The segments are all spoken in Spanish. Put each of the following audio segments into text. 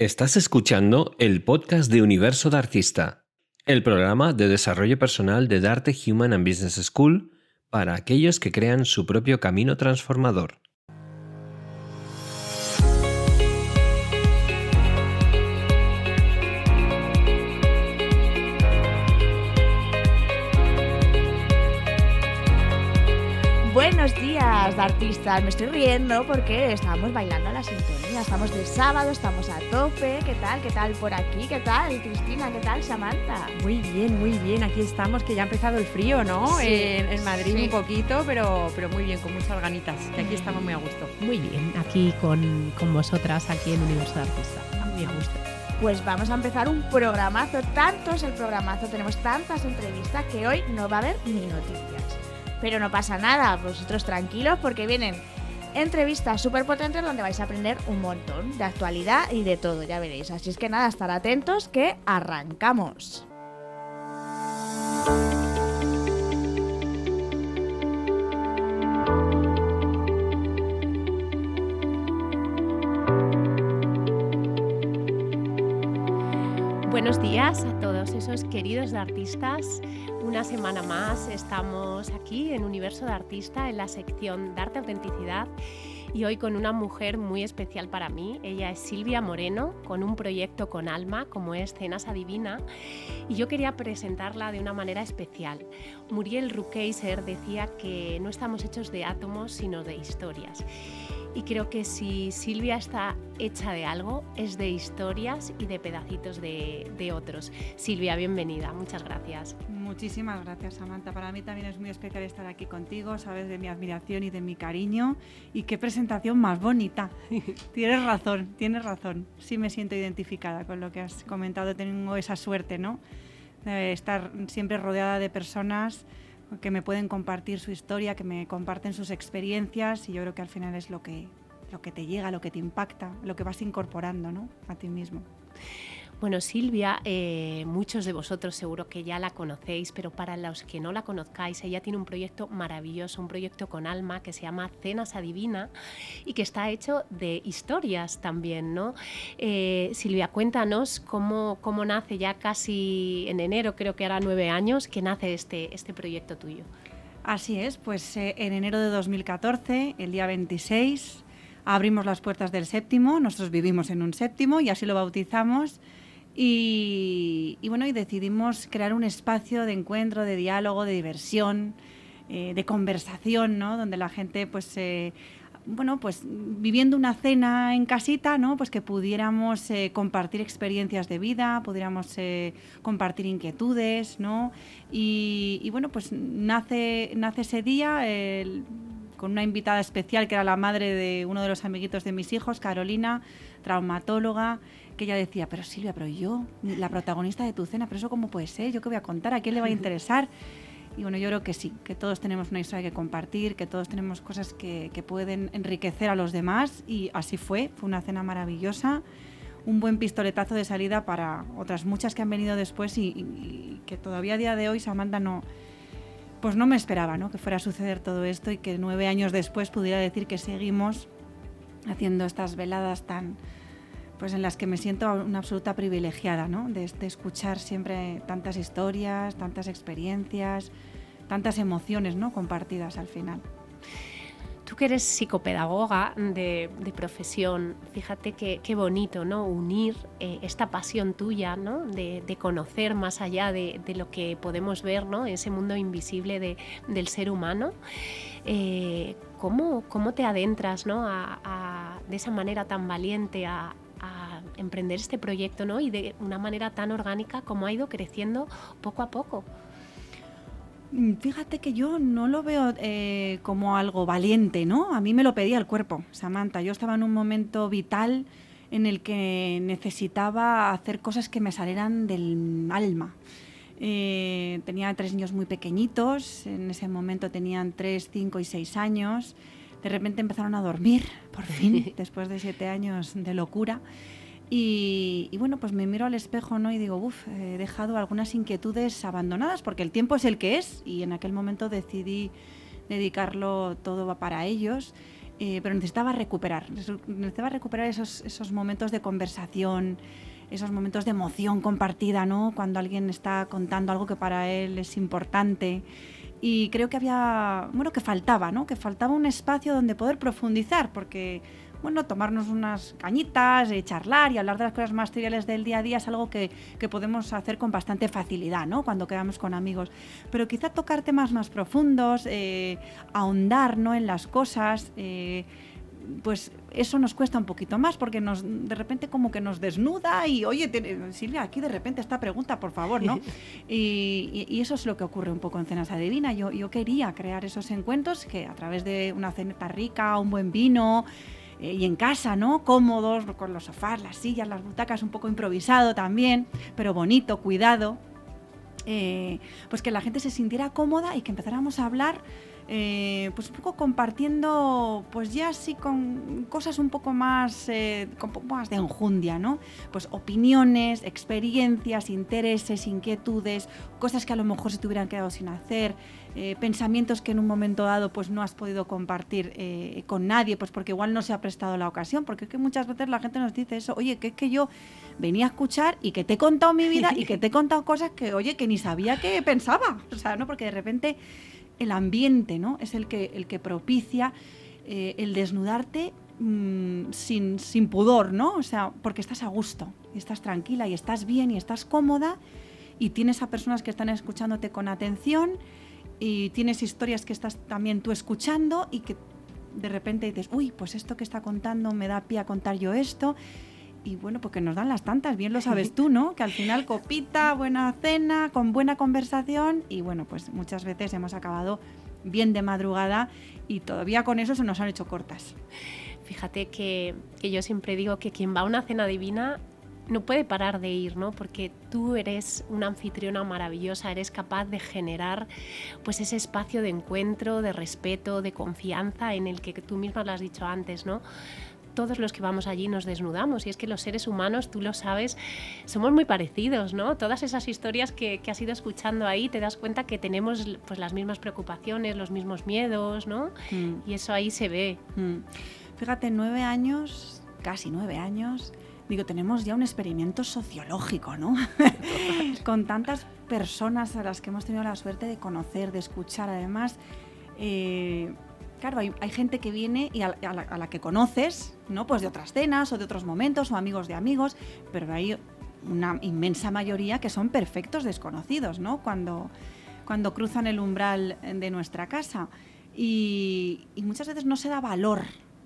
Estás escuchando el podcast de Universo de Artista, el programa de desarrollo personal de Darte Human and Business School para aquellos que crean su propio camino transformador. Buenos días, artistas. Me estoy riendo porque estamos bailando a la sintonía. Estamos de sábado, estamos a tope. ¿Qué tal? ¿Qué tal por aquí? ¿Qué tal, Cristina? ¿Qué tal, Samantha? Muy bien, muy bien. Aquí estamos, que ya ha empezado el frío, ¿no? Sí, en, en Madrid sí. un poquito, pero, pero muy bien, con muchas ganitas. Y aquí estamos muy a gusto. Muy bien, aquí con, con vosotras, aquí en Universo de Artista. Muy a gusto. Pues vamos a empezar un programazo. Tanto es el programazo, tenemos tantas entrevistas que hoy no va a haber ni noticias. Pero no pasa nada, vosotros tranquilos porque vienen entrevistas súper potentes donde vais a aprender un montón de actualidad y de todo, ya veréis. Así es que nada, estar atentos que arrancamos. Buenos días a todos esos queridos artistas. Una semana más estamos aquí en Universo de Artista en la sección Darte Autenticidad y hoy con una mujer muy especial para mí. Ella es Silvia Moreno con un proyecto con alma como es Cenas Adivina y yo quería presentarla de una manera especial. Muriel Rukeyser decía que no estamos hechos de átomos sino de historias. Y creo que si Silvia está hecha de algo, es de historias y de pedacitos de, de, otros. Silvia, bienvenida, muchas gracias. Muchísimas gracias, Samantha. Para mí también es muy especial estar aquí contigo, sabes de mi admiración y de mi cariño. Y qué presentación más bonita. tienes razón, tienes razón. Sí me siento identificada con lo que has comentado. Tengo esa suerte, ¿no? De estar siempre rodeada de personas que me pueden compartir su historia, que me comparten sus experiencias y yo creo que al final es lo que, lo que te llega, lo que te impacta, lo que vas incorporando ¿no? a ti mismo. Bueno, Silvia, eh, muchos de vosotros seguro que ya la conocéis, pero para los que no la conozcáis, ella tiene un proyecto maravilloso, un proyecto con alma que se llama Cenas Adivina y que está hecho de historias también, ¿no? Eh, Silvia, cuéntanos cómo, cómo nace ya casi en enero, creo que era nueve años, que nace este, este proyecto tuyo. Así es, pues eh, en enero de 2014, el día 26, abrimos las puertas del séptimo, nosotros vivimos en un séptimo y así lo bautizamos. Y, bueno, y decidimos crear un espacio de encuentro, de diálogo, de diversión, eh, de conversación, ¿no? Donde la gente, pues, eh, bueno, pues viviendo una cena en casita, ¿no? Pues que pudiéramos eh, compartir experiencias de vida, pudiéramos compartir inquietudes, ¿no? Y, y, bueno, pues nace, nace ese día el, con una invitada especial que era la madre de uno de los amiguitos de mis hijos, Carolina, traumatóloga que ella decía, pero Silvia, pero yo, la protagonista de tu cena, pero eso cómo puede ser, yo qué voy a contar, a quién le va a interesar. Y bueno, yo creo que sí, que todos tenemos una historia que compartir, que todos tenemos cosas que, que pueden enriquecer a los demás y así fue, fue una cena maravillosa, un buen pistoletazo de salida para otras muchas que han venido después y, y, y que todavía a día de hoy Samantha no, pues no me esperaba ¿no? que fuera a suceder todo esto y que nueve años después pudiera decir que seguimos haciendo estas veladas tan, pues en las que me siento una absoluta privilegiada, ¿no? De, de, escuchar siempre tantas historias, tantas experiencias, tantas emociones, ¿no? Compartidas al final. Tú que eres psicopedagoga de, profesión, fíjate qué, bonito, ¿no? Unir eh, esta pasión tuya, ¿no? De, conocer más allá de, lo que podemos ver, ¿no? Ese mundo invisible de, del ser humano. Eh, ¿cómo, ¿Cómo te adentras, ¿no? De esa manera tan valiente a, a emprender este proyecto, ¿no? Y de una manera tan orgánica como ha ido creciendo poco a poco. Fíjate que yo no lo veo eh, como algo valiente, ¿no? A mí me lo pedía el cuerpo, Samantha. Yo estaba en un momento vital en el que necesitaba hacer cosas que me salieran del alma. Eh, tenía tres niños muy pequeñitos, en ese momento tenían tres, cinco y seis años. De repente empezaron a dormir, por fin, después de siete años de locura. Y, y, bueno, pues me miro al espejo ¿no? y digo, uff, he dejado algunas inquietudes abandonadas porque el tiempo es el que es y en aquel momento decidí dedicarlo todo para ellos. eh, pero necesitaba recuperar, necesitaba recuperar esos, esos momentos de conversación, esos momentos de emoción compartida, ¿no? Cuando alguien está contando algo que para él es importante. Y creo que había, bueno, que faltaba, ¿no? Que faltaba un espacio donde poder profundizar, porque, bueno, tomarnos unas cañitas, eh, charlar y hablar de las cosas más triviales del día a día es algo que, que, podemos hacer con bastante facilidad, ¿no? Cuando quedamos con amigos. Pero quizá tocar temas más profundos, eh, ahondar, ¿no? En las cosas. Eh, pues eso nos cuesta un poquito más porque nos de repente como que nos desnuda y oye Silvia aquí de repente esta pregunta por favor no y, y, eso es lo que ocurre un poco en cenas adivina yo, yo quería crear esos encuentros que a través de una ceneta rica un buen vino eh, y en casa, ¿no? Cómodos, con los sofás, las sillas, las butacas, un poco improvisado también, pero bonito, cuidado. Eh, pues que la gente se sintiera cómoda y que empezáramos a hablar eh, pues un poco compartiendo, pues ya sí con cosas un poco más, eh, más de enjundia, ¿no? Pues opiniones, experiencias, intereses, inquietudes, cosas que a lo mejor se te hubieran quedado sin hacer, eh, pensamientos que en un momento dado pues no has podido compartir con nadie, pues porque igual no se ha prestado la ocasión, porque es que muchas veces la gente nos dice eso, oye, que es que yo venía a escuchar y que te he contado mi vida y que te he contado cosas que, oye, que ni sabía que pensaba, o sea, ¿no? Porque de repente el ambiente, ¿no? Es el que, el que propicia eh, el desnudarte mm, sin, sin, pudor, ¿no? O sea, porque estás a gusto, estás tranquila y estás bien y estás cómoda y tienes a personas que están escuchándote con atención y tienes historias que estás también tú escuchando y que de repente dices, uy, pues esto que está contando me da pie a contar yo esto y bueno, porque nos dan las tantas, bien lo sabes tú, ¿no? Que al final copita, buena cena, con buena conversación y bueno, pues muchas veces hemos acabado bien de madrugada y todavía con eso se nos han hecho cortas. Fíjate que, que yo siempre digo que quien va a una cena divina no puede parar de ir, ¿no? Porque tú eres una anfitriona maravillosa, eres capaz de generar pues ese espacio de encuentro, de respeto, de confianza en el que tú misma lo has dicho antes, ¿no? Todos los que vamos allí nos desnudamos y es que los seres humanos, tú lo sabes, somos muy parecidos, ¿no? Todas esas historias que, que has ido escuchando ahí, te das cuenta que tenemos pues las mismas preocupaciones, los mismos miedos, ¿no? Mm. Y eso ahí se ve. Mm. Fíjate, nueve años, casi nueve años, digo, tenemos ya un experimento sociológico, ¿no? Con tantas personas a las que hemos tenido la suerte de conocer, de escuchar, además. Eh, claro, hay, gente que viene y a, la, que conoces, ¿no? Pues de otras cenas o de otros momentos o amigos de amigos, pero hay una inmensa mayoría que son perfectos desconocidos, ¿no? Cuando, cuando cruzan el umbral de nuestra casa. Y, muchas veces no se da valor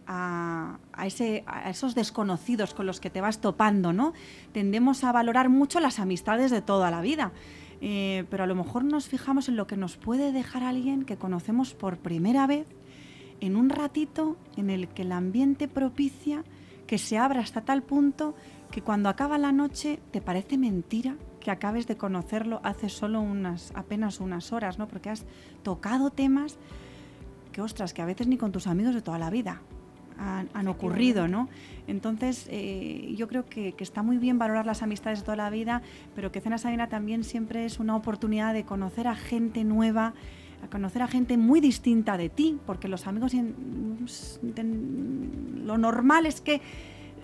a, ese, a, esos desconocidos con los que te vas topando, ¿no? Tendemos a valorar mucho las amistades de toda la vida. Eh, pero a lo mejor nos fijamos en lo que nos puede dejar alguien que conocemos por primera vez en un ratito en el que el ambiente propicia que se abra hasta tal punto que cuando acaba la noche te parece mentira que acabes de conocerlo hace solo unas apenas unas horas, ¿no? Porque has tocado temas que ostras, que a veces ni con tus amigos de toda la vida han, ocurrido, ¿no? Entonces, eh, yo creo que, está muy bien valorar las amistades de toda la vida, pero que Cena Sabina también siempre es una oportunidad de conocer a gente nueva, a conocer a gente muy distinta de ti, porque los amigos lo normal es que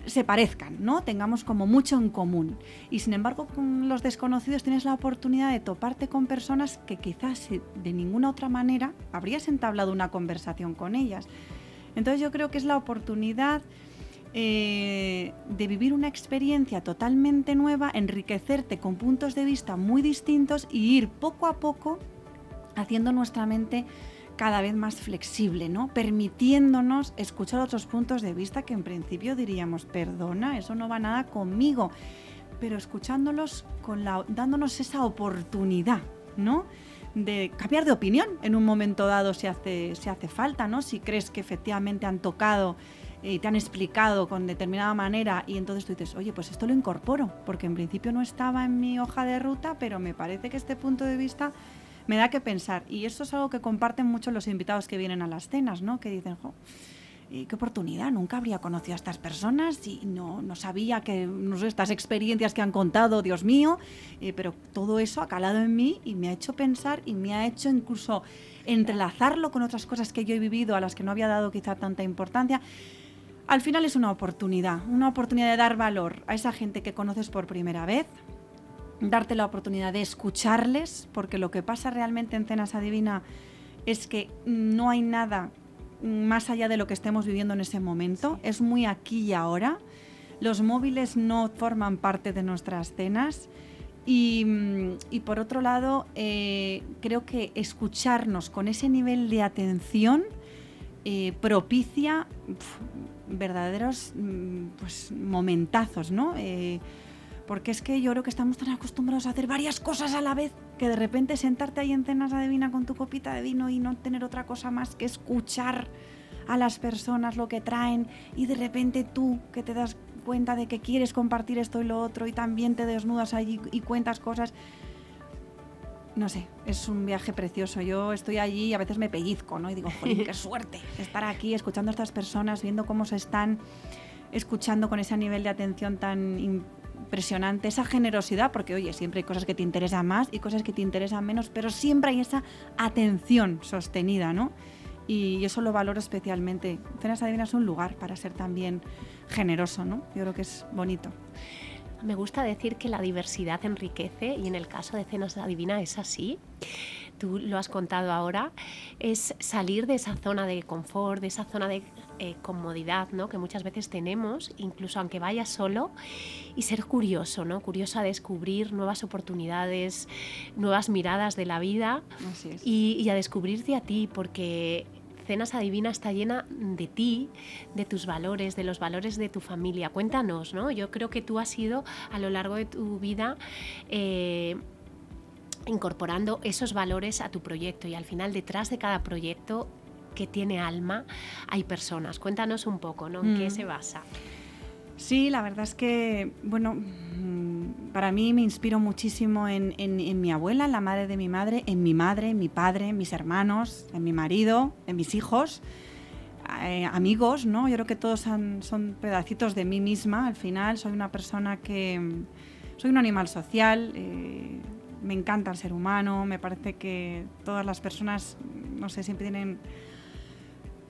se parezcan, ¿no? Tengamos como mucho en común. Y sin embargo, con los desconocidos tienes la oportunidad de toparte con personas que quizás de ninguna otra manera habrías entablado una conversación con ellas. Entonces yo creo que es la oportunidad eh, de vivir una experiencia totalmente nueva, enriquecerte con puntos de vista muy distintos y ir poco a poco haciendo nuestra mente cada vez más flexible, ¿no? Permitiéndonos escuchar otros puntos de vista que en principio diríamos, perdona, eso no va nada conmigo, pero escuchándolos con la, dándonos esa oportunidad, ¿no? de cambiar de opinión en un momento dado si hace, si hace falta, ¿no? Si crees que efectivamente han tocado y te han explicado con determinada manera y entonces tú dices, oye, pues esto lo incorporo, porque en principio no estaba en mi hoja de ruta, pero me parece que este punto de vista me da que pensar. Y esto es algo que comparten mucho los invitados que vienen a las cenas, ¿no? Que dicen, eh, qué oportunidad, nunca habría conocido a estas personas y no, no sabía que, no sé, estas experiencias que han contado, Dios mío, eh, pero todo eso ha calado en mí y me ha hecho pensar y me ha hecho incluso entrelazarlo con otras cosas que yo he vivido a las que no había dado quizá tanta importancia. Al final es una oportunidad, una oportunidad de dar valor a esa gente que conoces por primera vez, darte la oportunidad de escucharles, porque lo que pasa realmente en Cenas Adivina es que no hay nada más allá de lo que estemos viviendo en ese momento, es muy aquí y ahora. Los móviles no forman parte de nuestras cenas. Y, por otro lado, eh, creo que escucharnos con ese nivel de atención eh, propicia verdaderos mm, pues, momentazos, ¿no? Eh, porque es que yo creo que estamos tan acostumbrados a hacer varias cosas a la vez que de repente sentarte ahí en cenas adivina con tu copita de vino y no tener otra cosa más que escuchar a las personas lo que traen y de repente tú que te das cuenta de que quieres compartir esto y lo otro y también te desnudas allí y cuentas cosas. No sé, es un viaje precioso. Yo estoy allí y a veces me pellizco, ¿no? Y digo, joder, qué suerte estar aquí escuchando a estas personas, viendo cómo se están escuchando con ese nivel de atención tan impresionante, esa generosidad, porque oye, siempre hay cosas que te interesan más y cosas que te interesan menos, pero siempre hay esa atención sostenida, ¿no? Y eso lo valoro especialmente. Cenas Adivinas es un lugar para ser también generoso, ¿no? Yo creo que es bonito. Me gusta decir que la diversidad enriquece y en el caso de Cenas Adivina es así tú lo has contado ahora, es salir de esa zona de confort, de esa zona de eh, comodidad ¿no? que muchas veces tenemos, incluso aunque vayas solo, y ser curioso, ¿no? curioso a descubrir nuevas oportunidades, nuevas miradas de la vida y, y a descubrirte a ti, porque Cenas Adivina está llena de ti, de tus valores, de los valores de tu familia. Cuéntanos, ¿no? Yo creo que tú has sido a lo largo de tu vida eh, incorporando esos valores a tu proyecto y al final detrás de cada proyecto que tiene alma hay personas. Cuéntanos un poco, ¿no? ¿En qué mm. se basa? Sí, la verdad es que, bueno, mm, para mí me inspiro muchísimo en, mi abuela, en la madre de mi madre, en mi madre, en mi padre, en mis hermanos, en mi marido, en mis hijos, eh, amigos, ¿no? Yo creo que todos son pedacitos de mí misma. Al final soy una persona que... Mm, soy un animal social, eh, me encanta el ser humano, me parece que todas las personas, no sé, siempre tienen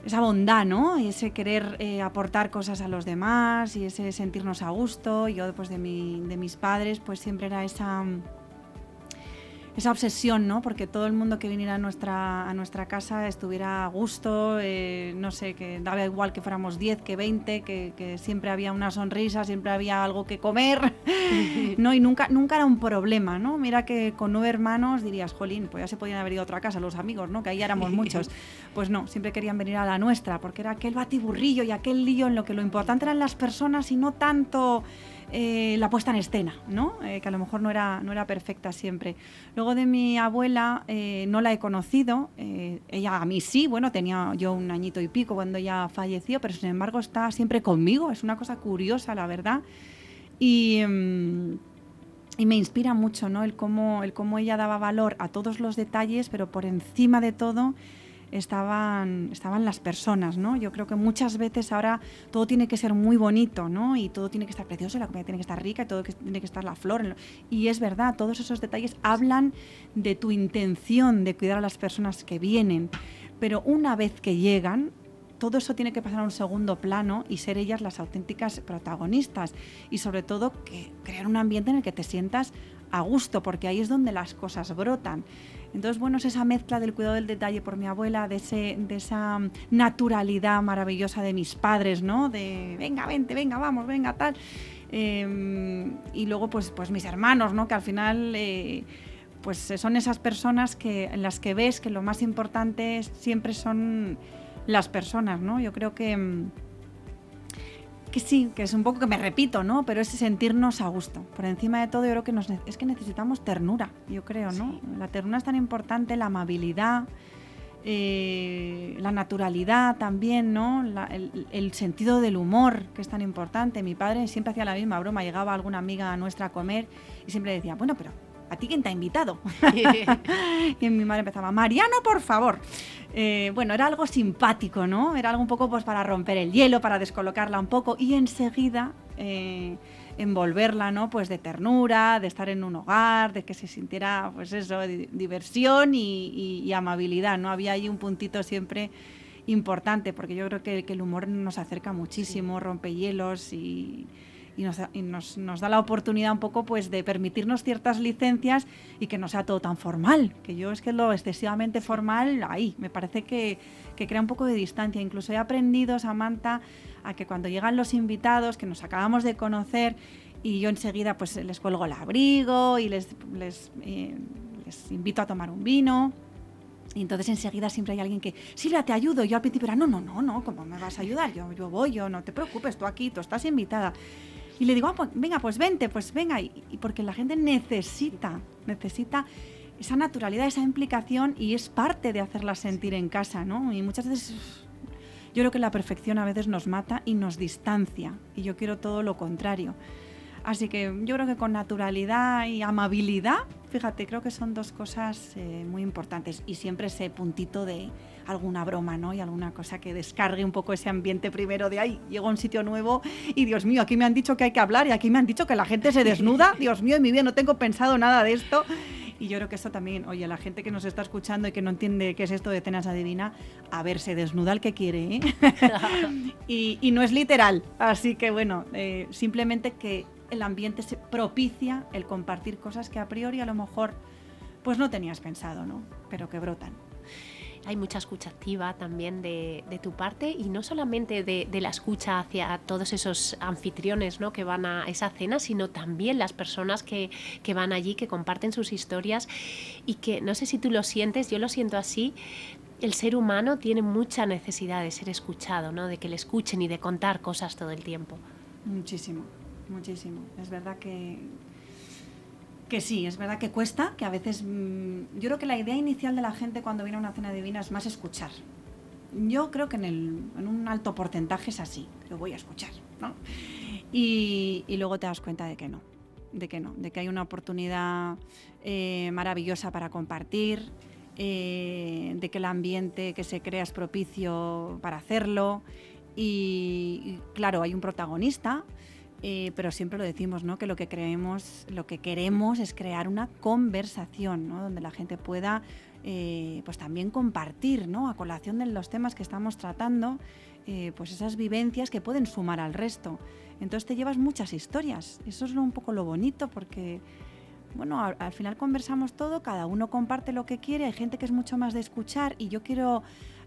esa bondad, ¿no? Y ese querer eh, aportar cosas a los demás y ese sentirnos a gusto. Yo, después de, mi, de mis padres, pues siempre era esa esa obsesión, ¿no? Porque todo el mundo que viniera a nuestra, a nuestra casa estuviera a gusto, eh, no sé, que daba igual que fuéramos 10, que 20, que, que, siempre había una sonrisa, siempre había algo que comer, ¿no? Y nunca, nunca era un problema, ¿no? Mira que con nueve hermanos dirías, jolín, pues ya se podían haber ido a otra casa los amigos, ¿no? Que ahí éramos muchos. Pues no, siempre querían venir a la nuestra, porque era aquel batiburrillo y aquel lío en lo que lo importante eran las personas y no tanto eh, la puesta en escena, ¿no? Eh, que a lo mejor no era, no era perfecta siempre. Luego de mi abuela eh, no la he conocido, ella a mí sí, bueno, tenía yo un añito y pico cuando ella falleció, pero sin embargo está siempre conmigo, es una cosa curiosa, la verdad. Y, mm, y me inspira mucho, ¿no? El cómo, el cómo ella daba valor a todos los detalles, pero por encima de todo estaban, estaban las personas, ¿no? Yo creo que muchas veces ahora todo tiene que ser muy bonito, ¿no? Y todo tiene que estar precioso, la comida tiene que estar rica, y todo tiene que estar la flor. Y es verdad, todos esos detalles hablan de tu intención de cuidar a las personas que vienen. Pero una vez que llegan, todo eso tiene que pasar a un segundo plano y ser ellas las auténticas protagonistas. Y sobre todo que crear un ambiente en el que te sientas a gusto, porque ahí es donde las cosas brotan. Entonces, bueno, es esa mezcla del cuidado del detalle por mi abuela, de, ese, de esa naturalidad maravillosa de mis padres, ¿no? De, venga, vente, venga, vamos, venga, tal. Em, y luego, pues, pues mis hermanos, ¿no? Que al final... Eh, pues son esas personas que, en las que ves que lo más importante siempre son las personas, ¿no? Yo creo que, em, que sí, que es un poco que me repito, ¿no? Pero es sentirnos a gusto. Por encima de todo, yo creo que nos, es que necesitamos ternura, yo creo, ¿no? La ternura es tan importante, la amabilidad, eh, la naturalidad también, ¿no? el, sentido del humor, que es tan importante. Mi padre siempre hacía la misma broma, llegaba alguna amiga nuestra a comer y siempre decía, bueno, pero ¿a ti quién te ha invitado? y mi madre empezaba, Mariano, por favor. Eh, bueno, era algo simpático, ¿no? Era algo un poco pues para romper el hielo, para descolocarla un poco y enseguida eh, envolverla, ¿no? Pues de ternura, de estar en un hogar, de que se sintiera, pues eso, diversión y, amabilidad, ¿no? Había ahí un puntito siempre importante, porque yo creo que, el humor nos acerca muchísimo, rompe hielos y, nos, nos, da la oportunidad un poco pues de permitirnos ciertas licencias y que no sea todo tan formal, que yo es que lo excesivamente formal, ahí, me parece que, que crea un poco de distancia. Incluso he aprendido, Samantha, a que cuando llegan los invitados, que nos acabamos de conocer, y yo enseguida pues les cuelgo el abrigo y les, les, eh, les invito a tomar un vino. Y entonces enseguida siempre hay alguien que, Silvia, te ayudo. Y yo al principio era, no, no, no, no, ¿cómo me vas a ayudar? Yo, yo voy, yo, no te preocupes, tú aquí, tú estás invitada. Y le digo, ah, pues, venga, pues vente, pues venga. Y, porque la gente necesita, necesita esa naturalidad, esa implicación y es parte de hacerla sentir en casa, ¿no? Y muchas veces yo creo que la perfección a veces nos mata y nos distancia y yo quiero todo lo contrario. Así que yo creo que con naturalidad y amabilidad, fíjate, creo que son dos cosas eh, muy importantes y siempre ese puntito de alguna broma, ¿no? Y alguna cosa que descargue un poco ese ambiente primero de ahí. Llego a un sitio nuevo y Dios mío, aquí me han dicho que hay que hablar y aquí me han dicho que la gente se desnuda. Dios mío, en mi vida no tengo pensado nada de esto. Y yo creo que eso también, oye, la gente que nos está escuchando y que no entiende qué es esto de cenas adivina, a ver, se desnuda el que quiere, ¿eh? y, no es literal. Así que bueno, eh, simplemente que el ambiente se propicia el compartir cosas que a priori a lo mejor pues no tenías pensado, ¿no? Pero que brotan hay mucha escucha activa también de, tu parte y no solamente de, la escucha hacia todos esos anfitriones ¿no? que van a esa cena, sino también las personas que, van allí, que comparten sus historias y que no sé si tú lo sientes, yo lo siento así, el ser humano tiene mucha necesidad de ser escuchado, ¿no? de que le escuchen y de contar cosas todo el tiempo. Muchísimo, muchísimo. Es verdad que que sí, es verdad que cuesta, que a veces mm, yo creo que la idea inicial de la gente cuando viene a una cena divina es más escuchar. Yo creo que en, el, en un alto porcentaje es así, que voy a escuchar, ¿no? Y, y, luego te das cuenta de que no, de que no, de que hay una oportunidad eh, maravillosa para compartir, eh, de que el ambiente que se crea es propicio para hacerlo. y claro, hay un protagonista, eh, pero siempre lo decimos, ¿no? Que lo que creemos, lo que queremos es crear una conversación, ¿no? Donde la gente pueda, eh, pues también compartir, ¿no? A colación de los temas que estamos tratando, eh, pues esas vivencias que pueden sumar al resto. Entonces te llevas muchas historias. Eso es un poco lo bonito porque bueno, al, final conversamos todo, cada uno comparte lo que quiere, hay gente que es mucho más de escuchar y yo quiero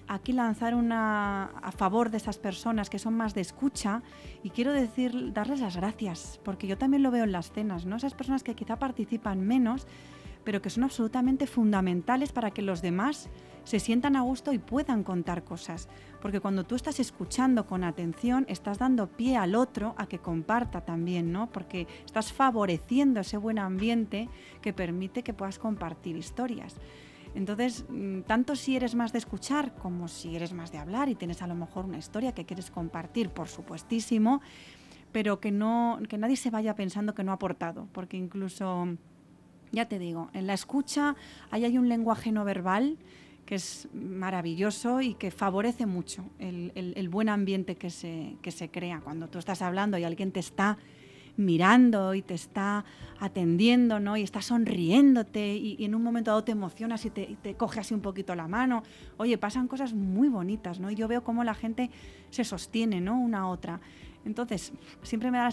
aquí lanzar una a favor de esas personas que son más de escucha y quiero decir darles las gracias porque yo también lo veo en las cenas, ¿no? Esas personas que quizá participan menos, pero que son absolutamente fundamentales para que los demás se sientan a gusto y puedan contar cosas, porque cuando tú estás escuchando con atención, estás dando pie al otro a que comparta también, ¿no? Porque estás favoreciendo ese buen ambiente que permite que puedas compartir historias. Entonces, mm, tanto si eres más de escuchar como si eres más de hablar y tienes a lo mejor una historia que quieres compartir, por supuestísimo, pero que, no, que nadie se vaya pensando que no ha aportado, porque incluso, ya te digo, en la escucha ahí hay un lenguaje no verbal que es maravilloso y que favorece mucho el, buen ambiente que se, que se crea. Cuando tú estás hablando y alguien te está mirando y te está atendiendo, ¿no? Y está sonriéndote y, en un momento dado te emocionas y te, te, coge así un poquito la mano. Oye, pasan cosas muy bonitas, ¿no? Y yo veo cómo la gente se sostiene, ¿no? Una a otra. Entonces, siempre me da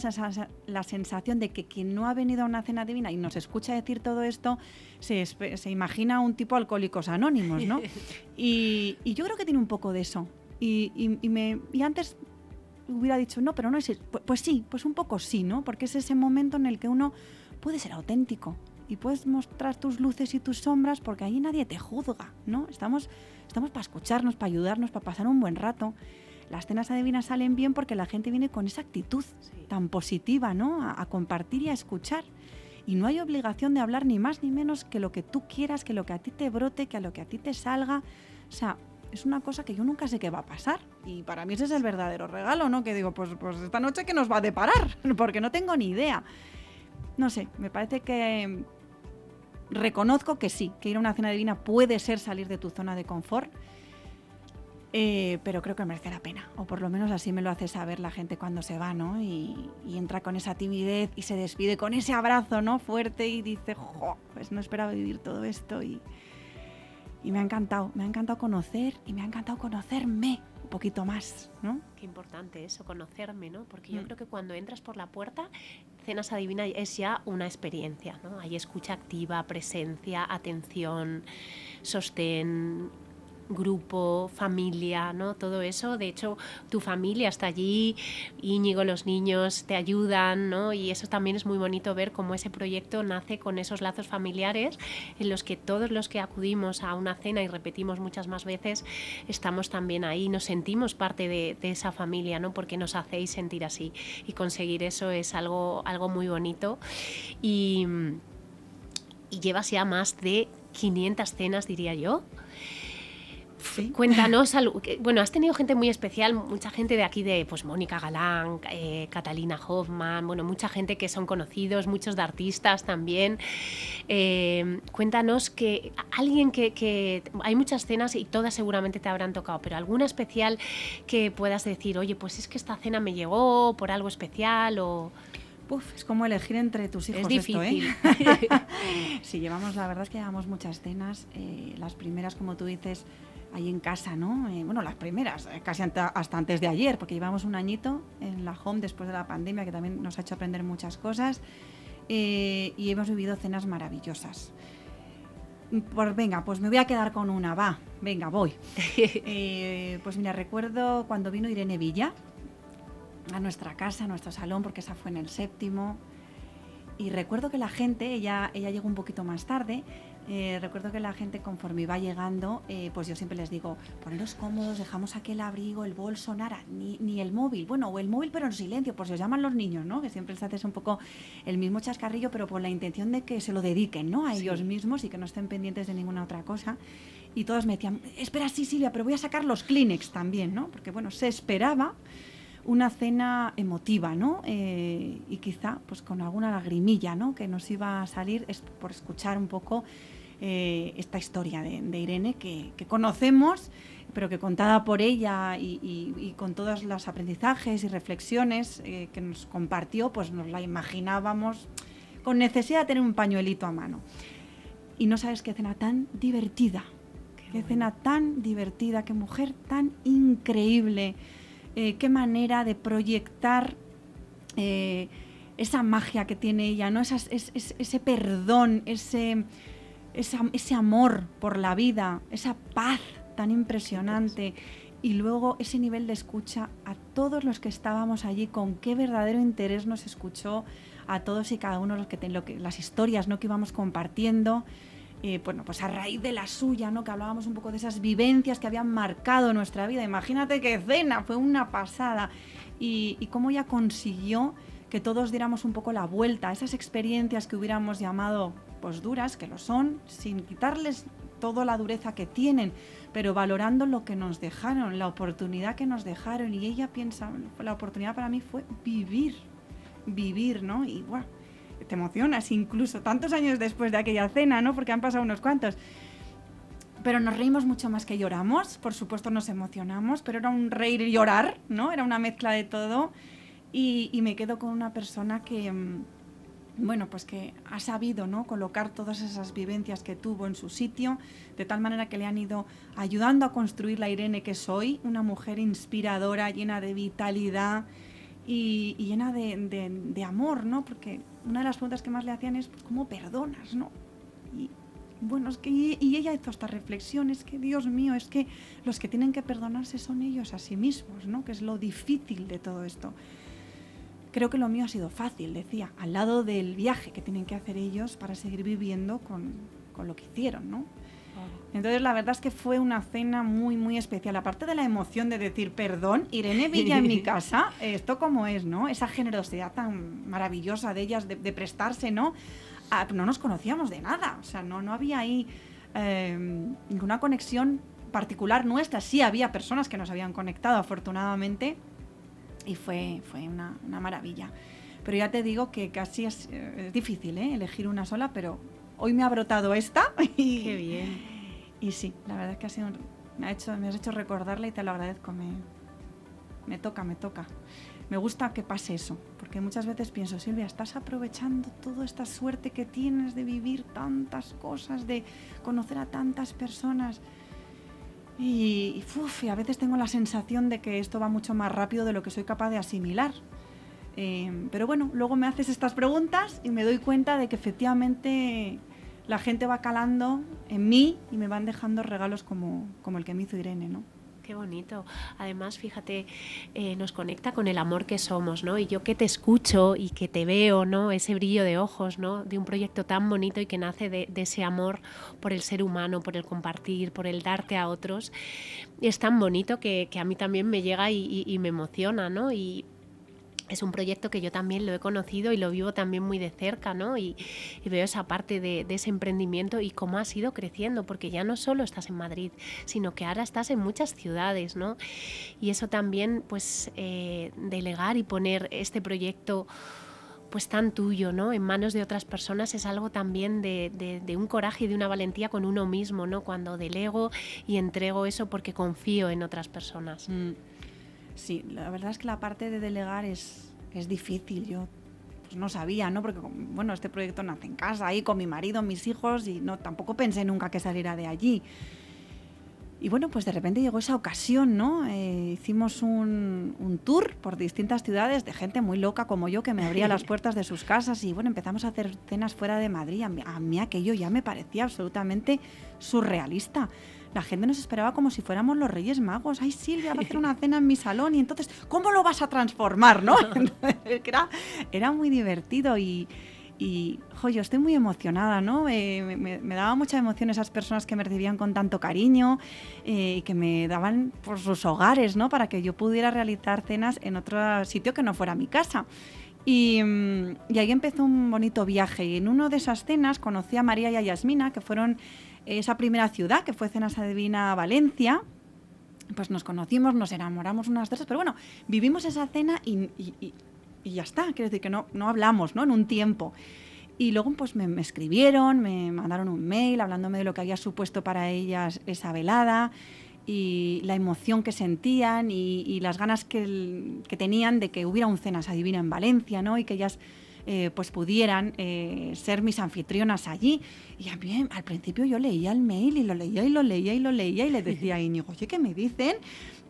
la, sensación de que quien no ha venido a una cena divina y nos escucha decir todo esto, se, se imagina un tipo alcohólicos anónimos, ¿no? Y, y, yo creo que tiene un poco de eso. Y, y, me, y antes hubiera dicho, no, pero no es... Pues, pues, sí, pues un poco sí, ¿no? Porque es ese momento en el que uno puede ser auténtico y puedes mostrar tus luces y tus sombras porque ahí nadie te juzga, ¿no? Estamos, estamos para escucharnos, para ayudarnos, para pasar un buen rato. Las cenas adivinas salen bien porque la gente viene con esa actitud tan positiva, ¿no? A, a compartir y a escuchar. Y no hay obligación de hablar ni más ni menos que lo que tú quieras, que lo que a ti te brote, que a lo que a ti te salga. O sea, es una cosa que yo nunca sé qué va a pasar. Y para mí ese es el verdadero regalo, ¿no? Que digo, pues, pues esta noche que nos va a deparar, porque no tengo ni idea. No sé, me parece que, reconozco que sí, que ir a una cena divina puede ser salir de tu zona de confort, eh, pero creo que merece la pena, o por lo menos así me lo hace saber la gente cuando se va, ¿no? Y, y entra con esa timidez y se despide con ese abrazo, ¿no? Fuerte y dice, jo, pues no esperaba vivir todo esto y, y me ha encantado, me ha encantado conocer y me ha encantado conocerme un poquito más, ¿no? Qué importante eso, conocerme, ¿no? Porque yo Mm. creo que cuando entras por la puerta, Cenas Adivina es ya una experiencia, ¿no? Hay escucha activa, presencia, atención, sostén, grupo, familia, ¿no? Todo eso. De hecho, tu familia está allí, Íñigo, los niños te ayudan, ¿no? Y eso también es muy bonito ver cómo ese proyecto nace con esos lazos familiares en los que todos los que acudimos a una cena y repetimos muchas más veces, estamos también ahí, nos sentimos parte de, esa familia, ¿no? Porque nos hacéis sentir así. Y conseguir eso es algo, algo muy bonito. Y, y llevas ya más de 500 cenas, diría yo. Sí. Cuéntanos, bueno, has tenido gente muy especial, mucha gente de aquí de, pues Mónica Galán, eh, Catalina Hoffman, bueno, mucha gente que son conocidos, muchos de artistas también. Eh, cuéntanos que alguien que, que- hay muchas cenas y todas seguramente te habrán tocado, pero alguna especial que puedas decir, oye, pues es que esta cena me llegó por algo especial o Uf, es como elegir entre tus hijos es esto, ¿eh? difícil. Sí, llevamos, la verdad es que llevamos muchas cenas. eh, las primeras, como tú dices, ahí en casa, ¿no? Eh, bueno, las primeras, eh, casi anta- hasta antes de ayer, porque llevamos un añito en la home después de la pandemia, que también nos ha hecho aprender muchas cosas. eh, y hemos vivido cenas maravillosas. Pues venga, pues me voy a quedar con una, va, venga, voy. Eh, pues mira, recuerdo cuando vino Irene Villa a nuestra casa, a nuestro salón, porque esa fue en el séptimo. Y recuerdo que la gente, ella, ella llegó un poquito más tarde, eh, recuerdo que la gente conforme iba llegando, eh, pues yo siempre les digo, poneros cómodos, dejamos aquí el abrigo, el bolso, nada, ni, ni el móvil, bueno, o el móvil pero en silencio, por si os llaman los niños, ¿no? Que siempre les haces un poco el mismo chascarrillo, pero con la intención de que se lo dediquen, ¿no? A Sí. ellos mismos y que no estén pendientes de ninguna otra cosa. Y todos me decían, espera, sí, Silvia, pero voy a sacar los Kleenex también, ¿no? Porque, bueno, se esperaba una cena emotiva, ¿no? Eh, y quizá pues con alguna lagrimilla, ¿no? Que nos iba a salir es por escuchar un poco eh, esta historia de, de Irene que, que conocemos, pero que contada por ella y, y- y con todos los aprendizajes y reflexiones eh, que nos compartió, pues nos la imaginábamos con necesidad de tener un pañuelito a mano. Y no sabes qué cena tan divertida, qué cena tan divertida, qué mujer tan increíble, eh, qué manera de proyectar esa magia que tiene ella, ¿no? Esas- es- es- ese perdón, ese, ese amor por la vida, esa paz tan impresionante. Y luego ese nivel de escucha a todos los que estábamos allí, con qué verdadero interés nos escuchó a todos y cada uno los que, lo que las historias ¿no? que íbamos compartiendo. Eh, bueno, pues a raíz de la suya, ¿no? Que hablábamos un poco de esas vivencias que habían marcado nuestra vida. Imagínate qué cena, fue una pasada. Y, cómo ella consiguió que todos diéramos un poco la vuelta esas experiencias que hubiéramos llamado duras, que lo son, sin quitarles toda la dureza que tienen, pero valorando lo que nos dejaron, la oportunidad que nos dejaron. Y ella piensa, la oportunidad para mí fue vivir, vivir, ¿no? Y bueno, te emocionas incluso tantos años después de aquella cena, ¿no? Porque han pasado unos cuantos. Pero nos reímos mucho más que lloramos, por supuesto nos emocionamos, pero era un reír y llorar, ¿no? Era una mezcla de todo. Y, y me quedo con una persona que, mm, bueno, pues que ha sabido, ¿no? Colocar todas esas vivencias que tuvo en su sitio, de tal manera que le han ido ayudando a construir la Irene que soy, una mujer inspiradora, llena de vitalidad y, llena de, amor, ¿no? Porque una de las preguntas que más le hacían es, ¿cómo perdonas, no? Y bueno, es que y ella hizo esta reflexión, es que Dios mío, es que los que tienen que perdonarse son ellos a sí mismos, ¿no? Que es lo difícil de todo esto. Creo que lo mío ha sido fácil, decía, al lado del viaje que tienen que hacer ellos para seguir viviendo con, con lo que hicieron, ¿no? Entonces la verdad es que fue una cena muy, muy especial. Aparte de la emoción de decir, perdón, Irene Villa en mi casa, esto como es, ¿no? Esa generosidad tan maravillosa de ellas de, de prestarse, ¿no? Ah, no nos conocíamos de nada, o sea, no, no había ahí eh, ninguna conexión particular nuestra. Sí había personas que nos habían conectado, afortunadamente, y fue, fue una, una maravilla. Pero ya te digo que casi es, eh, es difícil ¿eh? elegir una sola, pero hoy me ha brotado esta. Y, Qué bien. Y sí, la verdad es que ha sido un- me, ha hecho, me has hecho recordarla y te lo agradezco. Me, me toca, me toca. Me gusta que pase eso, porque muchas veces pienso, Silvia, estás aprovechando toda esta suerte que tienes de vivir tantas cosas, de conocer a tantas personas. Y, uf, a veces tengo la sensación de que esto va mucho más rápido de lo que soy capaz de asimilar. Eh, pero bueno, luego me haces estas preguntas y me doy cuenta de que efectivamente la gente va calando en mí y me van dejando regalos como, como el que me hizo Irene, ¿no? Qué bonito. Además, fíjate, eh, nos conecta con el amor que somos, ¿no? Y yo que te escucho y que te veo, ¿no? Ese brillo de ojos, ¿no? De un proyecto tan bonito y que nace de, ese amor por el ser humano, por el compartir, por el darte a otros. Es tan bonito que, a mí también me llega y- y me emociona, ¿no? Y, es un proyecto que yo también lo he conocido y lo vivo también muy de cerca, ¿no? Y, veo esa parte de, ese emprendimiento y cómo ha sido creciendo, porque ya no solo estás en Madrid, sino que ahora estás en muchas ciudades, ¿no? Y eso también, pues, eh, delegar y poner este proyecto pues tan tuyo, ¿no? En manos de otras personas es algo también de un coraje y de una valentía con uno mismo, ¿no? Cuando delego y entrego eso porque confío en otras personas. Mm, Sí, la verdad es que la parte de delegar es, es difícil. Yo pues, no sabía, ¿no? Porque, bueno, este proyecto nace en casa, ahí con mi marido, mis hijos, y no tampoco pensé nunca que saliera de allí. Y bueno, pues de repente llegó esa ocasión, ¿no? Eh, hicimos un, un tour por distintas ciudades de gente muy loca como yo que me abría las puertas de sus casas y bueno, empezamos a hacer cenas fuera de Madrid. A mí, a mí aquello ya me parecía absolutamente surrealista. La gente nos esperaba como si fuéramos los Reyes Magos. Ay, Silvia, va a hacer una cena en mi salón y entonces, ¿cómo lo vas a transformar, no? Entonces, era, era muy divertido y, y jo, yo estoy muy emocionada, ¿no? Eh, me, daba mucha emoción esas personas que me recibían con tanto cariño eh, y que me daban por sus hogares, ¿no? Para que yo pudiera realizar cenas en otro sitio que no fuera mi casa. Y, mm, y ahí empezó un bonito viaje. Y en una de esas cenas conocí a María y a Yasmina, que fueron esa primera ciudad, que fue Cenas Adivina Valencia. Pues nos conocimos, nos enamoramos unas otras, pero bueno, vivimos esa cena y, y- y- y ya está. Quiero decir que no, no hablamos, ¿no? En un tiempo. Y luego pues me, me escribieron, me mandaron un mail hablándome de lo que había supuesto para ellas esa velada y la emoción que sentían y, y las ganas que, que tenían de que hubiera un Cenas Adivina en Valencia, ¿no? Y que ellas eh, pues pudieran eh, ser mis anfitrionas allí. Y a mí al principio yo leía el mail y lo leía y lo leía y lo leía y le decía a Íñigo, oye, ¿qué me dicen?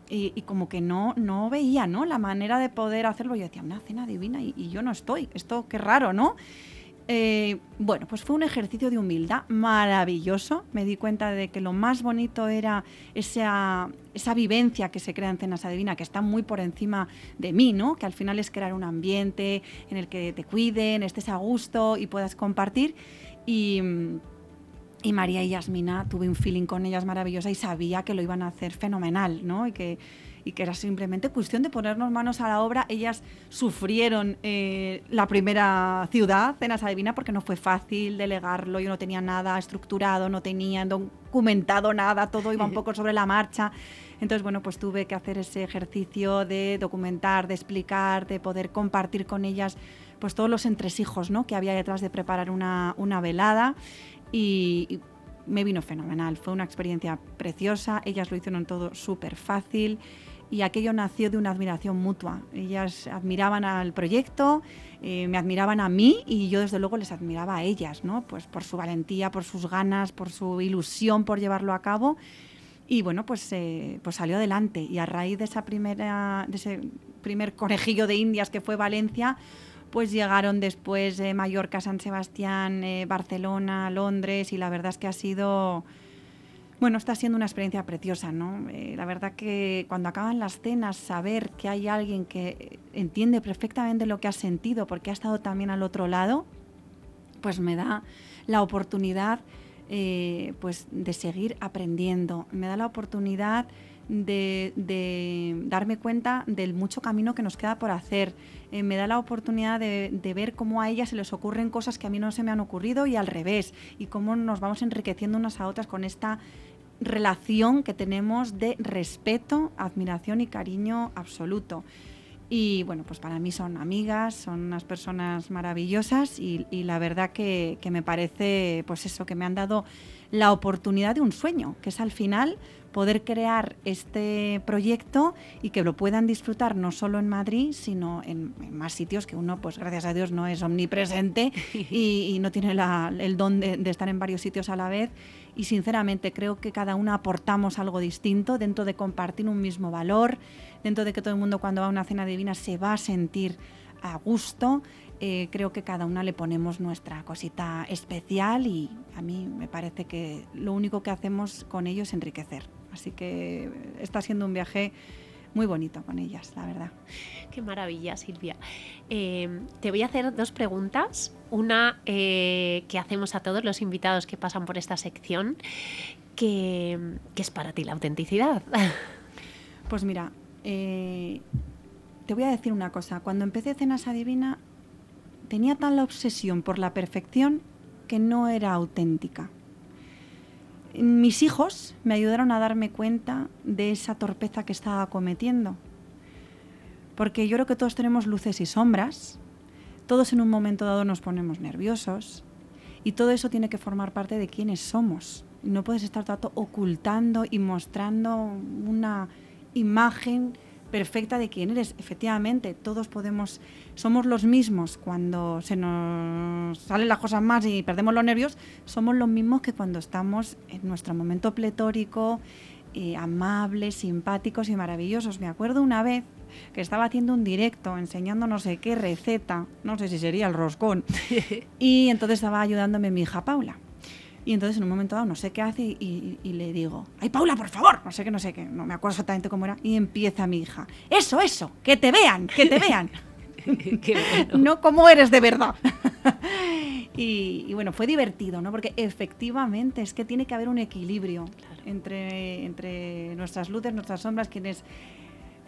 Y, y como que no, no veía ¿no? la manera de poder hacerlo. Yo decía, una cena divina y, y yo no estoy. Esto qué raro, ¿no? Eh, bueno, pues fue un ejercicio de humildad maravilloso. Me di cuenta de que lo más bonito era esa, esa vivencia que se crea en Cenas Adivina, que está muy por encima de mí, ¿no? Que al final es crear un ambiente en el que te cuiden, estés a gusto y puedas compartir. Y, y María y Yasmina, tuve un feeling con ellas maravillosa y sabía que lo iban a hacer fenomenal, ¿no? Y que, y que era simplemente cuestión de ponernos manos a la obra. Ellas sufrieron eh, la primera ciudad, Cenas Adivina, porque no fue fácil delegarlo. Yo no tenía nada estructurado, no tenía documentado nada, todo iba un poco sobre la marcha. Entonces, bueno, pues tuve que hacer ese ejercicio de documentar, de explicar, de poder compartir con ellas pues todos los entresijos ¿no? que había detrás de preparar una, una velada y, y me vino fenomenal. Fue una experiencia preciosa, ellas lo hicieron todo súper fácil y aquello nació de una admiración mutua. Ellas admiraban al proyecto, eh, me admiraban a mí y yo desde luego les admiraba a ellas, ¿no? Pues por su valentía, por sus ganas, por su ilusión por llevarlo a cabo. Y bueno, pues, eh, pues salió adelante. Y a raíz de, esa primera, de ese primer conejillo de indias que fue Valencia, pues llegaron después eh, Mallorca, San Sebastián, Barcelona, Londres y la verdad es que ha sido, bueno, está siendo una experiencia preciosa, ¿no? Eh, la verdad que cuando acaban las cenas, saber que hay alguien que entiende perfectamente lo que has sentido porque ha estado también al otro lado, pues me da la oportunidad eh, pues de seguir aprendiendo, me da la oportunidad de, darme cuenta del mucho camino que nos queda por hacer. Eh, me da la oportunidad de, de ver cómo a ellas se les ocurren cosas que a mí no se me han ocurrido y al revés, y cómo nos vamos enriqueciendo unas a otras con esta relación que tenemos de respeto, admiración y cariño absoluto. Y bueno, pues para mí son amigas, son unas personas maravillosas y, y la verdad que, que me parece, pues eso, que me han dado la oportunidad de un sueño, que es al final poder crear este proyecto y que lo puedan disfrutar no solo en Madrid, sino en, en más sitios que uno, pues gracias a Dios, no es omnipresente y, y no tiene la- el don de, de estar en varios sitios a la vez. Y sinceramente creo que cada una aportamos algo distinto dentro de compartir un mismo valor, dentro de que todo el mundo cuando va a una cena divina se va a sentir a gusto. Eh, creo que cada una le ponemos nuestra cosita especial y a mí me parece que lo único que hacemos con ellos es enriquecer. Así que está siendo un viaje muy bonito con ellas, la verdad. Qué maravilla, Silvia. Eh, te voy a hacer dos preguntas. Una eh, que hacemos a todos los invitados que pasan por esta sección, que, que es para ti la autenticidad. Pues mira, eh, te voy a decir una cosa. Cuando empecé Cenas Adivina, tenía tan la obsesión por la perfección que no era auténtica. Mis hijos me ayudaron a darme cuenta de esa torpeza que estaba cometiendo. Porque yo creo que todos tenemos luces y sombras, todos en un momento dado nos ponemos nerviosos y todo eso tiene que formar parte de quiénes somos. No puedes estar rato ocultando y mostrando una imagen perfecta de quién eres. Efectivamente, todos podemos, somos los mismos cuando se nos salen las cosas más y perdemos los nervios, somos los mismos que cuando estamos en nuestro momento pletórico, eh, amables, simpáticos y maravillosos. Me acuerdo una vez que estaba haciendo un directo enseñando no sé qué receta, no sé si sería el roscón, y entonces estaba ayudándome mi hija Paula. Y entonces en un momento dado no sé qué hace y, y- y le digo, ¡ay Paula, por favor! No sé qué, no sé qué, no me acuerdo exactamente cómo era. Y empieza mi hija, ¡eso, eso! ¡Que te vean, que te vean! Bueno. no como eres de verdad. y, y bueno, fue divertido, ¿no? Porque efectivamente es que tiene que haber un equilibrio entre, entre nuestras luces, nuestras sombras, quienes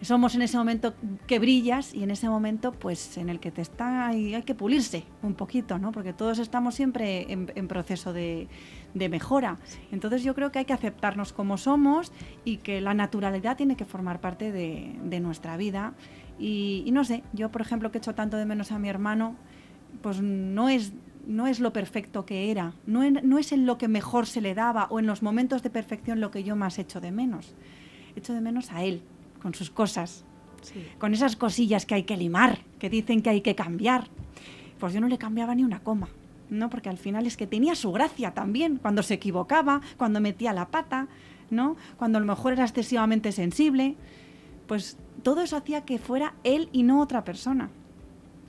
somos en ese momento que brillas y en ese momento pues en el que te está y hay que pulirse un poquito, ¿no? Porque todos estamos siempre en, en proceso de, de mejora. Entonces yo creo que hay que aceptarnos como somos y que la naturalidad tiene que formar parte de, de nuestra vida. Y, y no sé, yo por ejemplo que echo tanto de menos a mi hermano, pues no es no es lo perfecto que era, no, en- no es en lo que mejor se le daba o en los momentos de perfección lo que yo más echo de menos. Echo de menos a él, con sus cosas, Sí. con esas cosillas que hay que limar, que dicen que hay que cambiar. Pues yo no le cambiaba ni una coma, ¿no? Porque al final es que tenía su gracia también, cuando se equivocaba, cuando metía la pata, ¿no? Cuando a lo mejor era excesivamente sensible, pues todo eso hacía que fuera él y no otra persona.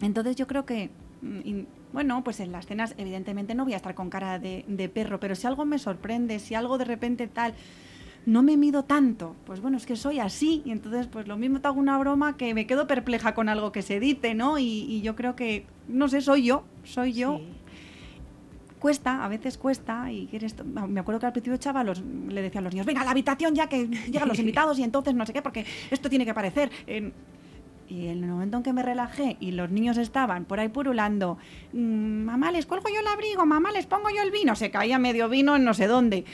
Entonces yo creo que, mm, y, bueno, pues en las cenas evidentemente no voy a estar con cara de, de perro, pero si algo me sorprende, si algo de repente tal, no me mido tanto, pues bueno, es que soy así, y entonces pues lo mismo te hago una broma que me quedo perpleja con algo que se dice, ¿no? Y, y yo creo que, no sé, soy yo, soy yo. Sí. Cuesta, a veces cuesta, y quieres, me acuerdo que al principio echaba los, le decía a los niños, venga a la habitación ya que llegan los invitados y entonces no sé qué, porque esto tiene que aparecer. en-". Y en el momento en que me relajé y los niños estaban por ahí purulando, "Mm, mamá, les cuelgo yo el abrigo, mamá, les pongo yo el vino, se caía medio vino en no sé dónde.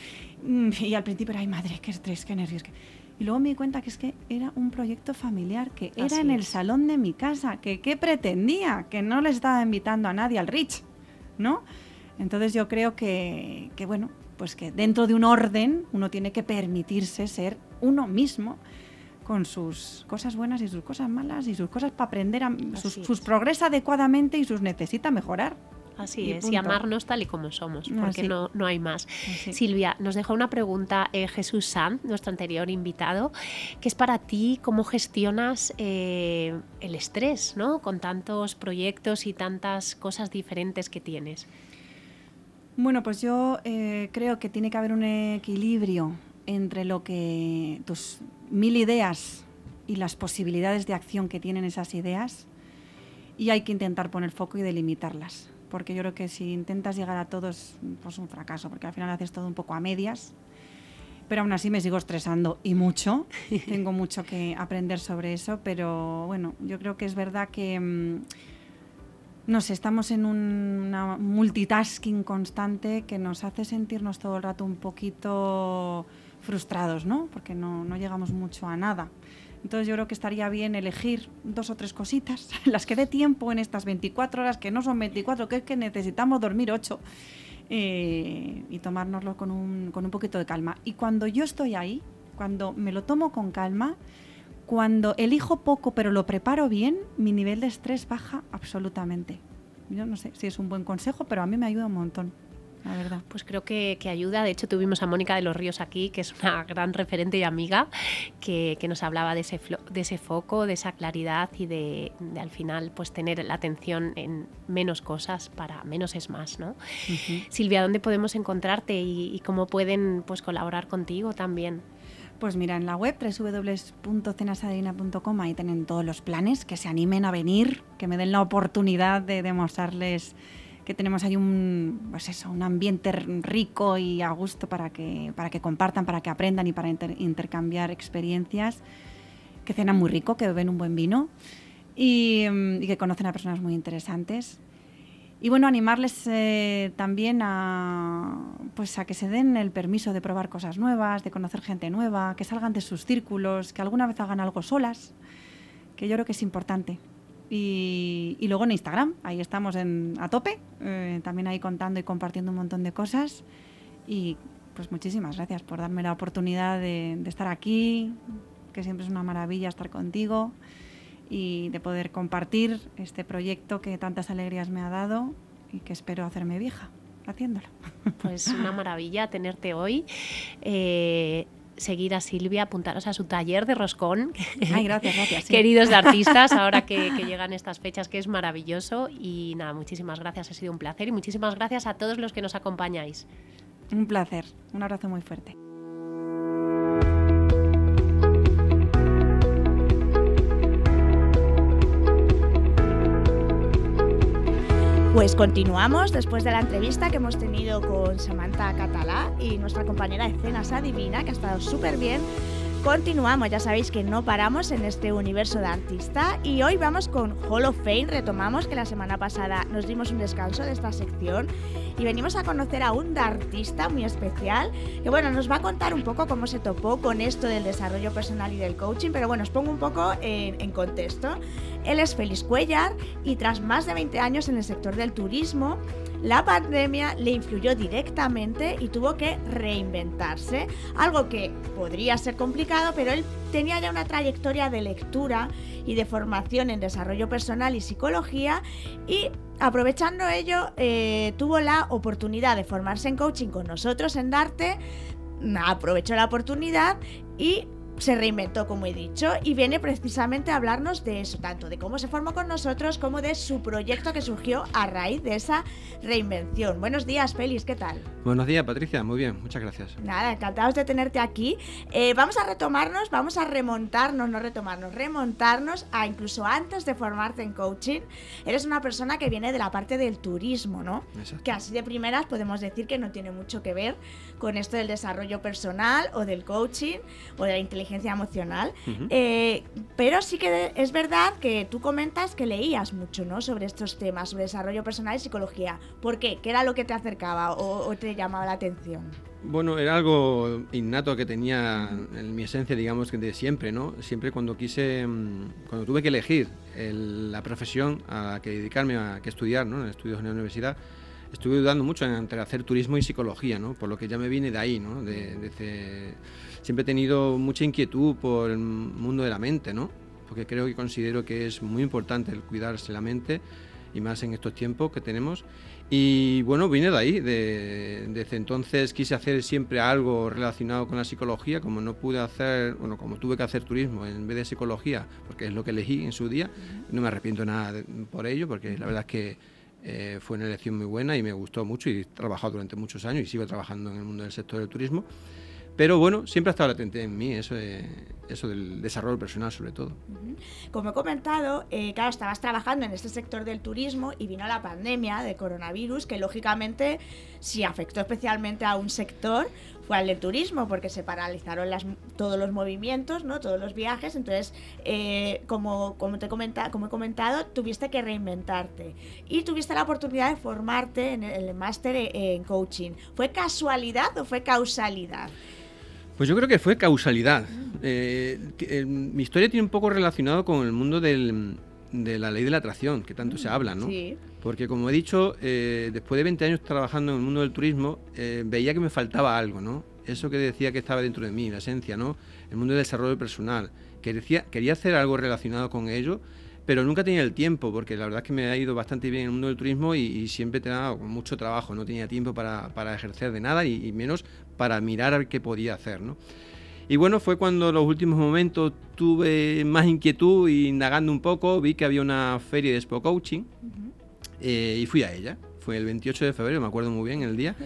Mm, Y al principio era, ay madre, qué estrés, qué nervios. qué-". Y luego me di cuenta que es que era un proyecto familiar, que era Así en el es. salón de mi casa, que qué pretendía, que no les estaba invitando a nadie al Rich, ¿no? Entonces yo creo que, que, bueno, pues que dentro de un orden uno tiene que permitirse ser uno mismo con sus cosas buenas y sus cosas malas y sus cosas para aprender, a, sus, sus progresa adecuadamente y sus necesita mejorar. Así Y es, y amarnos tal y como somos, porque Así. no, no hay más. Así. Silvia, nos dejó una pregunta eh, Jesús Sanz, nuestro anterior invitado, que es para ti cómo gestionas eh, el estrés, ¿no? Con tantos proyectos y tantas cosas diferentes que tienes. Bueno, pues yo eh, creo que tiene que haber un equilibrio entre lo que tus mil ideas y las posibilidades de acción que tienen esas ideas y hay que intentar poner foco y delimitarlas. Porque yo creo que si intentas llegar a todos, pues un fracaso, porque al final haces todo un poco a medias. Pero aún así me sigo estresando y mucho. Tengo mucho que aprender sobre eso, pero bueno, yo creo que es verdad que... mm, no sé, estamos en un- una multitasking constante que nos hace sentirnos todo el rato un poquito frustrados, ¿no? Porque no, no llegamos mucho a nada. Entonces yo creo que estaría bien elegir dos o tres cositas, las que dé tiempo en estas 24 horas, que no son 24, que es que necesitamos dormir 8, eh, y tomárnoslo con un, con un poquito de calma. Y cuando yo estoy ahí, cuando me lo tomo con calma, cuando elijo poco pero lo preparo bien, mi nivel de estrés baja absolutamente. Yo no sé si es un buen consejo, pero a mí me ayuda un montón la verdad. Pues creo que, ayuda. De hecho, tuvimos a Mónica de los Ríos aquí, que es una gran referente y amiga, que, nos hablaba de ese, de ese foco, de esa claridad y de, al final pues tener la atención en menos cosas para menos es más. ¿no? Silvia, ¿dónde podemos encontrarte y, cómo pueden pues, colaborar contigo también? Pues mira, en la web www.cenasadina.com ahí tienen todos los planes, que se animen a venir, que me den la oportunidad de demostrarles que tenemos ahí un, pues eso, un ambiente rico y a gusto para que, para que compartan, para que aprendan y para intercambiar experiencias, que cenan muy rico, que beben un buen vino y, mm, que conocen a personas muy interesantes. Y bueno, animarles eh, también a, pues a que se den el permiso de probar cosas nuevas, de conocer gente nueva, que salgan de sus círculos, que alguna vez hagan algo solas, que yo creo que es importante. Y, luego en Instagram, ahí estamos en, a tope, eh, también ahí contando y compartiendo un montón de cosas. Y pues muchísimas gracias por darme la oportunidad de, estar aquí, que siempre es una maravilla estar contigo y de poder compartir este proyecto que tantas alegrías me ha dado y que espero hacerme vieja haciéndolo. Pues una maravilla tenerte hoy. Eh, seguir a Silvia, apuntaros a su taller de roscón. Ay, gracias, gracias. Queridos de artistas, ahora que, llegan estas fechas, que es maravilloso. Y nada, muchísimas gracias, ha sido un placer. Y muchísimas gracias a todos los que nos acompañáis. Un placer, un abrazo muy fuerte. Pues continuamos después de la entrevista que hemos tenido con Samantha Catalá y nuestra compañera de escenas Adivina, que ha estado súper bien. Continuamos, ya sabéis que no paramos en este universo de artista y hoy vamos con Hall of Fame. Retomamos que la semana pasada nos dimos un descanso de esta sección y venimos a conocer a un artista muy especial que bueno, nos va a contar un poco cómo se topó con esto del desarrollo personal y del coaching, pero bueno, os pongo un poco en, en contexto. Él es Félix Cuellar y tras más de 20 años en el sector del turismo, la pandemia le influyó directamente y tuvo que reinventarse, algo que podría ser complicado, pero él tenía ya una trayectoria de lectura y de formación en desarrollo personal y psicología y aprovechando ello eh, tuvo la oportunidad de formarse en coaching con nosotros en Darte, aprovechó la oportunidad y se reinventó, como he dicho, y viene precisamente a hablarnos de eso, tanto de cómo se formó con nosotros como de su proyecto que surgió a raíz de esa reinvención. Buenos días, Félix, ¿qué tal? Buenos días, Patricia, muy bien, muchas gracias. Nada, encantados de tenerte aquí. Eh, vamos a retomarnos, vamos a remontarnos, no retomarnos, remontarnos a incluso antes de formarte en coaching. Eres una persona que viene de la parte del turismo, ¿no? Exacto. Que así de primeras podemos decir que no tiene mucho que ver con esto del desarrollo personal o del coaching o de la inteligencia inteligencia emocional. Eh, pero sí que es verdad que tú comentas que leías mucho ¿no? sobre estos temas, sobre desarrollo personal y psicología. ¿Por qué? ¿Qué era lo que te acercaba o, te llamaba la atención? Bueno, era algo innato que tenía en mi esencia, digamos, de siempre, ¿no? Siempre cuando quise, mm, cuando tuve que elegir la profesión a la que dedicarme, a que estudiar, ¿no? En estudios en la universidad, estuve dudando mucho entre hacer turismo y psicología, ¿no? Por lo que ya me viene de ahí, ¿no? De, de, siempre he tenido mucha inquietud por el mundo de la mente, ¿no? Porque creo que considero que es muy importante el cuidarse la mente y más en estos tiempos que tenemos. Y bueno, vine de ahí, de, desde entonces quise hacer siempre algo relacionado con la psicología, como no pude hacer, bueno, como tuve que hacer turismo en vez de psicología, porque es lo que elegí en su día, no me arrepiento nada por ello, porque la verdad es que eh, fue una elección muy buena y me gustó mucho y he trabajado durante muchos años y sigo trabajando en el mundo del sector del turismo. Pero bueno, siempre ha estado latente en mí eso, eso del desarrollo personal sobre todo. Como he comentado, eh, claro, estabas trabajando en este sector del turismo y vino la pandemia de coronavirus, que lógicamente sí afectó especialmente a un sector, fue al del turismo, porque se paralizaron las, todos los movimientos, ¿no? todos los viajes. Entonces, eh, como, como, te comenta, como he comentado, tuviste que reinventarte y tuviste la oportunidad de formarte en el, el máster en coaching. ¿Fue casualidad o fue causalidad? Pues yo creo que fue causalidad. Eh, que, eh, mi historia tiene un poco relacionado con el mundo del- de la ley de la atracción, que tanto se habla, ¿no? Sí. Porque como he dicho, eh, después de 20 años trabajando en el mundo del turismo, veía que me faltaba algo, ¿no? Eso que decía que estaba dentro de mí, la esencia, ¿no? El mundo del desarrollo personal. Quería hacer algo relacionado con ello, pero nunca tenía el tiempo, porque la verdad es que me ha ido bastante bien en el mundo del turismo y, y siempre tenía mucho trabajo, no tenía tiempo para, para ejercer de nada y, y menos para mirar qué podía hacer, ¿no? Y bueno, fue cuando en los últimos momentos tuve más inquietud y indagando un poco, vi que había una feria de Expo Coaching eh, y fui a ella. Fue el 28 de febrero, me acuerdo muy bien el día.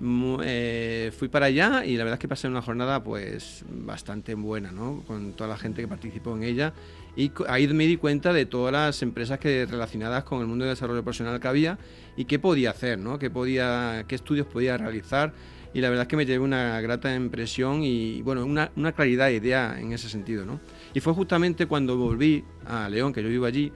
Eh, fui para allá y la verdad es que pasé una jornada pues bastante buena, ¿no? Con toda la gente que participó en ella y ahí me di cuenta de todas las empresas que relacionadas con el mundo del desarrollo personal que había y qué podía hacer, ¿no? Qué podía, qué estudios podía realizar y la verdad es que me llevé una grata impresión y bueno, una, una claridad de idea en ese sentido, ¿no? Y fue justamente cuando volví a León, que yo vivo allí,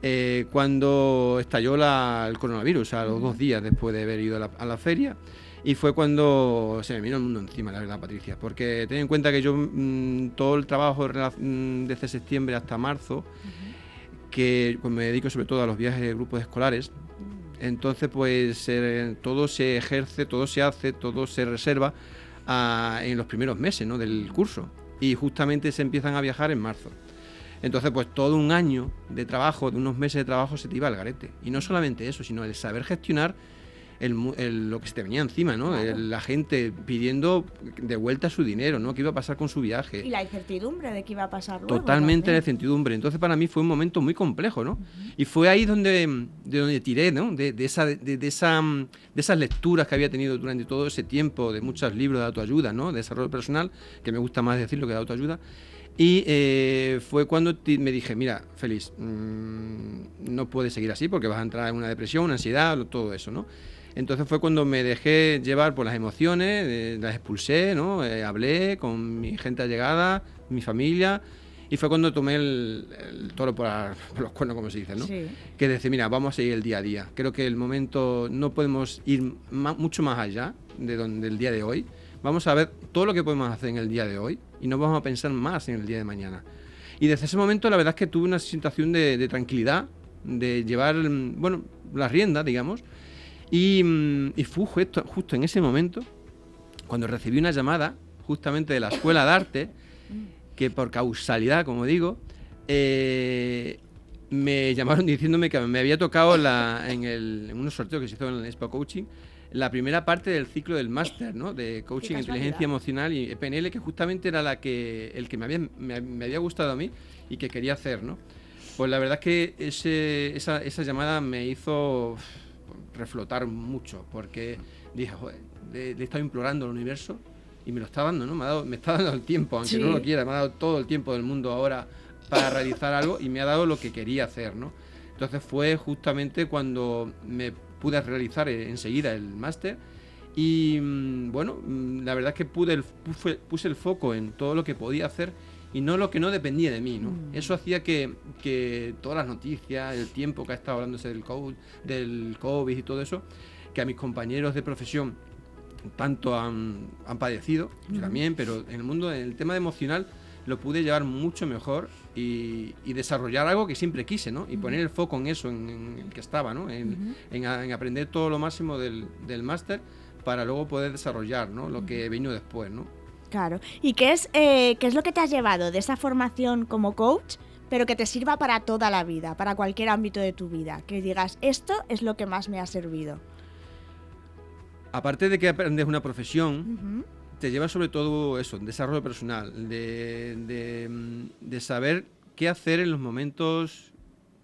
eh, cuando estalló la- el coronavirus, a los dos días después de haber ido a la, a la feria. Y fue cuando se me vino el mundo encima, la verdad, Patricia. Porque ten en cuenta que yo mm, todo el trabajo mm, desde septiembre hasta marzo, que pues, me dedico sobre todo a los viajes de grupos escolares, entonces pues eh, todo se ejerce, todo se hace, todo se reserva ah, en los primeros meses ¿no? del curso. Y justamente se empiezan a viajar en marzo. Entonces, pues todo un año de trabajo, de unos meses de trabajo, se te iba al garete. Y no solamente eso, sino el saber gestionar el el- lo que se te venía encima, ¿no? Claro. El- la gente pidiendo de vuelta su dinero, ¿no? ¿Qué iba a pasar con su viaje? Y la incertidumbre de qué iba a pasar luego. Totalmente también. incertidumbre. Entonces para mí fue un momento muy complejo, ¿no? Y fue ahí donde, de donde tiré, ¿no? De, de esa, de, de esa, de esas lecturas que había tenido durante todo ese tiempo, de muchos libros de autoayuda, ¿no? De desarrollo personal, que me gusta más decirlo que de autoayuda. Y eh, fue cuando me dije, mira, Félix, mm, no puedes seguir así porque vas a entrar en una depresión, una ansiedad, todo eso, ¿no? Entonces fue cuando me dejé llevar por las emociones, eh, las expulsé, ¿no? Eh, hablé con mi gente allegada, mi familia, y fue cuando tomé el, el toro por, la- por los cuernos, como se dice, ¿no? Sí. Que decir, mira, vamos a seguir el día a día. Creo que el momento no podemos ir ma- mucho más allá de donde el día de hoy. Vamos a ver todo lo que podemos hacer en el día de hoy y no vamos a pensar más en el día de mañana. Y desde ese momento la verdad es que tuve una situación de, de tranquilidad, de llevar, mm, bueno, las riendas, digamos. Y, mm, y fue justo, justo en ese momento cuando recibí una llamada justamente de la Escuela de Arte, que por causalidad, como digo, eh, me llamaron diciéndome que me había tocado la- en, el, en unos sorteos que se hizo en el Expo Coaching la primera parte del ciclo del máster, ¿no? De coaching, inteligencia emocional y PNL, que justamente era la que el que me había, me, me había gustado a mí y que quería hacer, ¿no? Pues la verdad es que ese, esa, esa llamada me hizo reflotar mucho, porque dije, joder, le, le he estado implorando al universo y me lo está dando, ¿no? Me, ha dado, me está dando el tiempo, aunque Sí. no lo quiera, me ha dado todo el tiempo del mundo ahora para realizar algo y me ha dado lo que quería hacer, ¿no? Entonces fue justamente cuando me pude realizar eh, enseguida el máster y mm, bueno, mm, la verdad es que pude el- puse el foco en todo lo que podía hacer y no lo que no dependía de mí, ¿no? Eso hacía que, que todas las noticias, el tiempo que ha estado hablándose del COVID, del COVID y todo eso, que a mis compañeros de profesión tanto han, han padecido, yo también, pero en el mundo, en el tema de emocional, lo pude llevar mucho mejor y, y desarrollar algo que siempre quise, ¿no? Y poner el foco en eso, en, en el que estaba, ¿no? En, en a- en aprender todo lo máximo del, del máster para luego poder desarrollar, ¿no? Lo que vino después, ¿no? Claro. ¿Y qué es, eh, qué es lo que te has llevado de esa formación como coach, pero que te sirva para toda la vida, para cualquier ámbito de tu vida? Que digas, esto es lo que más me ha servido. Aparte de que aprendes una profesión, te lleva sobre todo eso, desarrollo personal, de, de, de saber qué hacer en los momentos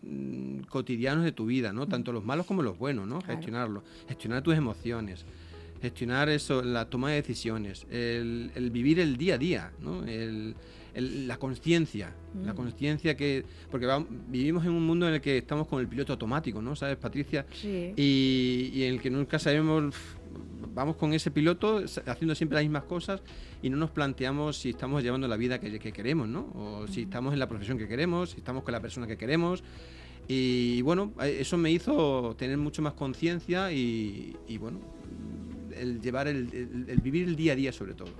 mm, cotidianos de tu vida, ¿no? Tanto los malos como los buenos, ¿no? Claro. Gestionarlo, gestionar tus emociones, gestionar eso, la toma de decisiones, el, el vivir el día a día, ¿no? El- el- la conciencia, la Mm. conciencia que... Porque va- vivimos en un mundo en el que estamos con el piloto automático, ¿no? ¿Sabes, Patricia? Sí. y, y en el que nunca sabemos, vamos con ese piloto haciendo siempre las mismas cosas y no nos planteamos si estamos llevando la vida que, que queremos, ¿no? O si estamos en la profesión que queremos, si estamos con la persona que queremos. Y bueno, eh, eso me hizo tener mucho más conciencia y, y, bueno, el llevar el, el- vivir el día a día sobre todo.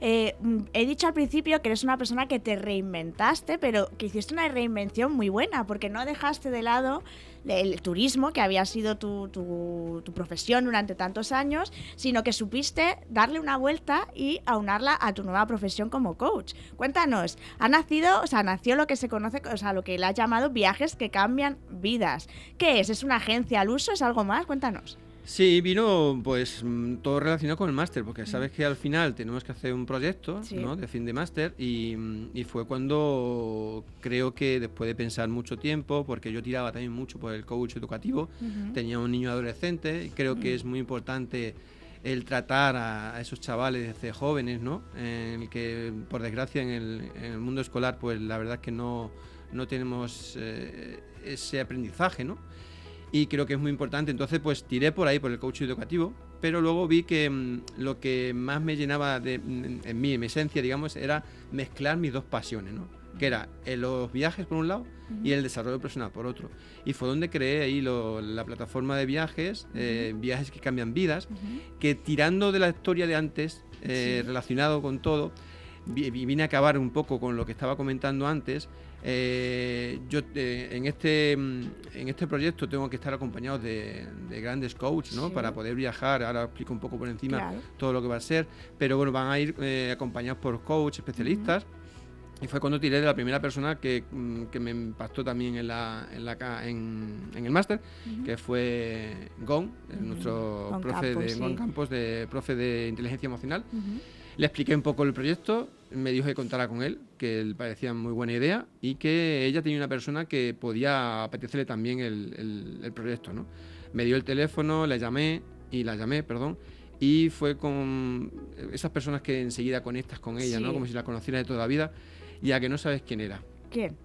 Eh, mm, he dicho al principio que eres una persona que te reinventaste, pero que hiciste una reinvención muy buena, porque no dejaste de lado el turismo, que había sido tu, tu, tu profesión durante tantos años, sino que supiste darle una vuelta y aunarla a tu nueva profesión como coach. Cuéntanos, ha nacido, o sea, nació lo que se conoce, o sea, lo que le ha llamado viajes que cambian vidas. ¿Qué es? ¿Es una agencia al uso? ¿Es algo más? Cuéntanos. Sí, vino pues mm, todo relacionado con el máster, porque sabes que al final tenemos que hacer un proyecto Sí. ¿no? de fin de máster y, mm, y fue cuando creo que después de pensar mucho tiempo, porque yo tiraba también mucho por el coach educativo, tenía un niño adolescente y creo que es muy importante el tratar a, a esos chavales desde jóvenes, ¿no? En el que, por desgracia, en el, en el mundo escolar, pues la verdad es que no, no tenemos eh, ese aprendizaje, ¿no? Y creo que es muy importante. Entonces, pues tiré por ahí, por el coach educativo, pero luego vi que mm, lo que más me llenaba de, mm, en mí, en mi esencia, digamos, era mezclar mis dos pasiones, ¿no? Que era eh, los viajes por un lado y el desarrollo personal por otro. Y fue donde creé ahí lo- la plataforma de viajes, eh, viajes que cambian vidas, que tirando de la historia de antes, eh, Sí. relacionado con todo, vi- vi- vine a acabar un poco con lo que estaba comentando antes. Eh, yo eh, en este mm, en este proyecto tengo que estar acompañado de, de grandes coaches, ¿no? Sí. Para poder viajar. Ahora explico un poco por encima Claro. todo lo que va a ser, pero bueno, van a ir eh, acompañados por coach especialistas. Y fue cuando tiré de la primera persona que, mm, que me impactó también en, la, en, la, en, en el máster, que fue Gon, eh, nuestro Gon profe Campos, de sí. Gon Campos, de profe de inteligencia emocional. Le expliqué un poco el proyecto, me dijo que contara con él, que le parecía muy buena idea y que ella tenía una persona que podía apetecerle también el, el- el proyecto. ¿no? Me dio el teléfono, la llamé y la llamé, perdón, y fue con esas personas que enseguida conectas con ella, Sí. ¿no? como si la conocieras de toda la vida, y a que no sabes quién era. ¿Quién?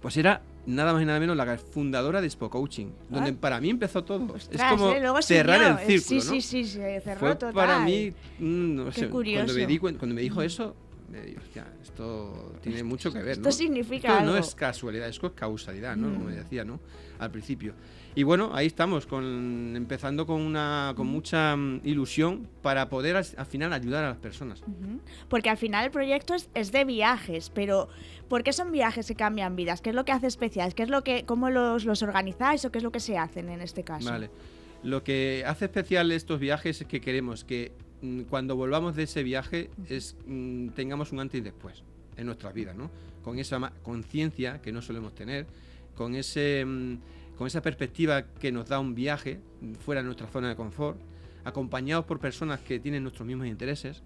Pues era nada más y nada menos la fundadora de Expo Coaching, donde Ah. para mí empezó todo. Ostras, es como ¿eh? Cerrar siguió. el círculo. Sí, ¿no? sí, sí, se cerró fue total. para mí, mm, no Qué sé, curioso. Cuando, me di cuando me dijo eso, me dijo, hostia, esto tiene mucho que ver. Esto ¿no? significa Esto no algo. es casualidad, esto es causalidad, ¿no? Como Mm. decía, ¿no? Al principio. Y bueno, ahí estamos, con, empezando con, una, con mucha mm, ilusión para poder as- al final ayudar a las personas. Porque al final el proyecto es, es de viajes, pero ¿por qué son viajes que cambian vidas? ¿Qué es lo que hace especial? ¿Qué es lo que, cómo los, los organizáis o qué es lo que se hacen en este caso? Vale. Lo que hace especial estos viajes es que queremos que cuando volvamos de ese viaje es, mm, tengamos un antes y después en nuestras vidas, ¿no? Con esa conciencia que no solemos tener, con, ese, mm, con esa perspectiva que nos da un viaje mm, fuera de nuestra zona de confort, acompañados por personas que tienen nuestros mismos intereses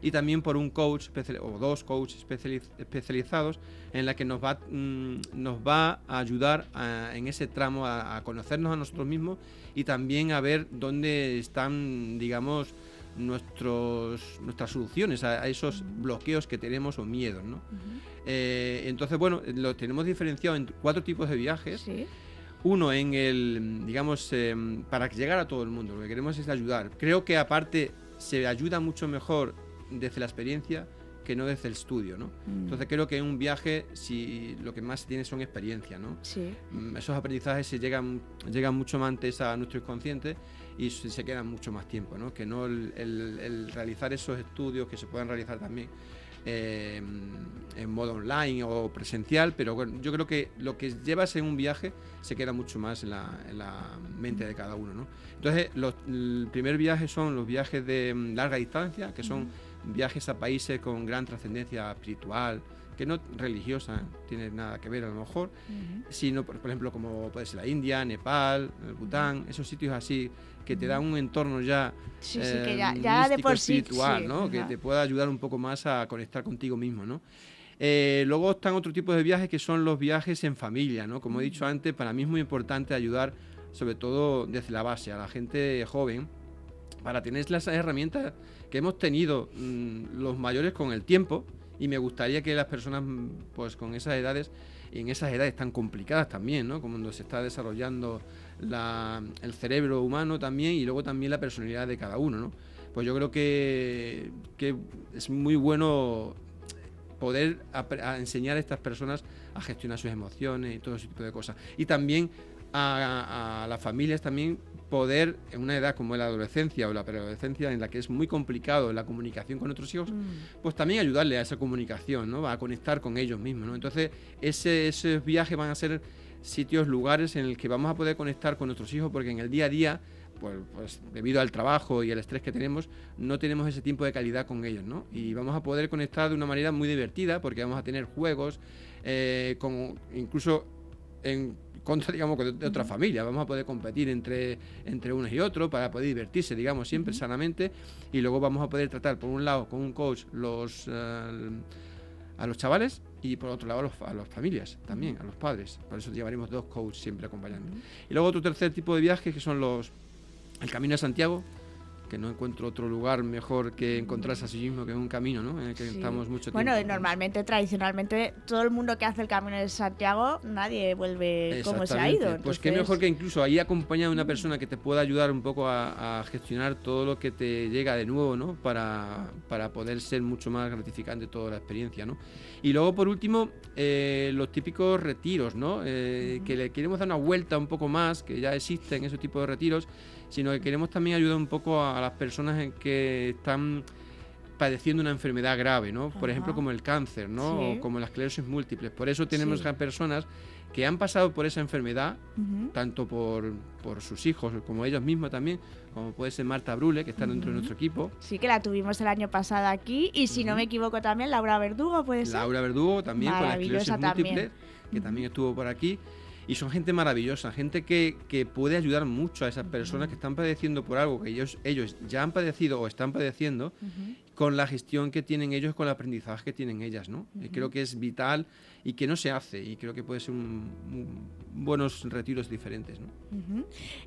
y también por un coach o dos coaches especializ- especializados en la que nos va, mm, nos va a ayudar a- en ese tramo a, a conocernos a nosotros mismos y también a ver dónde están, digamos, nuestros, nuestras soluciones a, a esos bloqueos que tenemos o miedos. ¿no? Eh, entonces, bueno, lo tenemos diferenciado en cuatro tipos de viajes. Sí. Uno en el, digamos, em, para llegar a todo el mundo, lo que queremos es ayudar. Creo que aparte se ayuda mucho mejor desde la experiencia que no desde el estudio, ¿no? Mm. Entonces creo que en un viaje si lo que más se tiene son experiencias, ¿no? Sí. Mm, Esos aprendizajes se llegan, llegan mucho más antes a nuestro inconsciente y se quedan mucho más tiempo, ¿no? Que no el, el- el realizar esos estudios que se puedan realizar también eh, en modo online o presencial, pero bueno, yo creo que lo que llevas en un viaje se queda mucho más en la, en la mente de cada uno, ¿no? Entonces, los, el primer viaje son los viajes de mm, larga distancia, que son viajes a países con gran trascendencia espiritual, que no religiosa, tiene nada que ver a lo mejor, sino por, por ejemplo como puede ser la India, Nepal, el Bután, esos sitios así que te dan un entorno ya, Sí, sí, que ya, eh, ya de místico, por sí. espiritual, ¿no? que te pueda ayudar un poco más a conectar contigo mismo, ¿no? Eh, luego están otro tipo de viajes que son los viajes en familia, ¿no? Como he dicho antes, para mí es muy importante ayudar, sobre todo desde la base, a la gente joven, para tener las herramientas que hemos tenido mm, los mayores con el tiempo y me gustaría que las personas mm, pues con esas edades en esas edades tan complicadas también, ¿no? Como cuando se está desarrollando la- el cerebro humano también y luego también la personalidad de cada uno, ¿no? Pues yo creo que, que es muy bueno poder enseñar a estas personas a gestionar sus emociones y todo ese tipo de cosas. Y también a, a las familias también poder, en una edad como la adolescencia o la preadolescencia, en la que es muy complicado la comunicación con otros hijos, Mm. pues también ayudarle a esa comunicación, ¿no? A conectar con ellos mismos, ¿no? Entonces, ese, esos viajes van a ser sitios, lugares en el que vamos a poder conectar con nuestros hijos, porque en el día a día, pues, pues debido al trabajo y al estrés que tenemos, no tenemos ese tiempo de calidad con ellos, ¿no? Y vamos a poder conectar de una manera muy divertida, porque vamos a tener juegos, eh, con, incluso en contra, digamos, de, de otra familia. Vamos a poder competir entre, entre unos y otros para poder divertirse, digamos, siempre sanamente. Y luego vamos a poder tratar, por un lado, con un coach, los, eh, a los chavales y por otro lado a, los- a las familias también, a los padres. Por eso llevaremos dos coaches siempre acompañando. Y luego otro tercer tipo de viajes que son los el Camino de Santiago, que no encuentro otro lugar mejor que encontrarse a sí mismo que un camino, ¿no? En el que Sí. estamos mucho Bueno, tiempo. y normalmente, tradicionalmente, todo el mundo que hace el camino de Santiago, nadie vuelve como se ha ido. Exactamente. Pues qué entonces- mejor que incluso ahí acompañar a una persona que te pueda ayudar un poco a, a gestionar todo lo que te llega de nuevo, ¿no? Para, para poder ser mucho más gratificante toda la experiencia, ¿no? Y luego, por último, eh, los típicos retiros, ¿no? Eh, Que le queremos dar una vuelta un poco más, que ya existen esos tipos de retiros, sino que queremos también ayudar un poco a, a las personas en que están padeciendo una enfermedad grave, ¿no? Por ejemplo, como el cáncer, ¿no? Sí. O como la esclerosis múltiple. Por eso tenemos Sí. a personas que han pasado por esa enfermedad, tanto por, por sus hijos como ellos mismos también, como puede ser Marta Brule, que está dentro de nuestro equipo, Sí, que la tuvimos el año pasado aquí. Y si no me equivoco también, Laura Verdugo, puede ser. Laura Verdugo también con la esclerosis Maravillosa múltiple, también. que también estuvo por aquí. Y son gente maravillosa, gente que, que puede ayudar mucho a esas personas que están padeciendo por algo que ellos, ellos ya han padecido o están padeciendo, con la gestión que tienen ellos, con el aprendizaje que tienen ellas, ¿no? Y creo que es vital y que no se hace, y creo que puede ser un, un- buenos retiros diferentes, ¿no?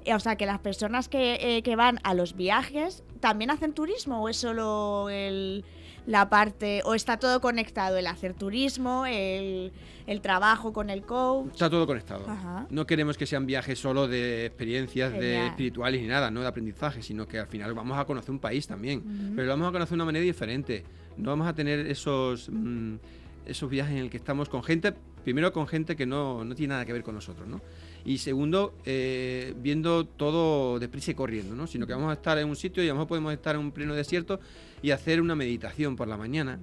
Eh, O sea, que las personas que, eh, que van a los viajes también hacen turismo o es solo el, la parte, o está todo conectado, el hacer turismo, el, el trabajo con el coach. Está todo conectado. Ajá. No queremos que sean viajes solo de experiencias de espirituales ni nada, no de aprendizaje, sino que al final vamos a conocer un país también. Pero lo vamos a conocer de una manera diferente. No vamos a tener esos, mm, esos viajes en el que estamos con gente, primero con gente que no, no tiene nada que ver con nosotros, ¿no? Y segundo, eh, viendo todo deprisa y corriendo, ¿no? Sino que vamos a estar en un sitio y a lo mejor podemos estar en un pleno desierto y hacer una meditación por la mañana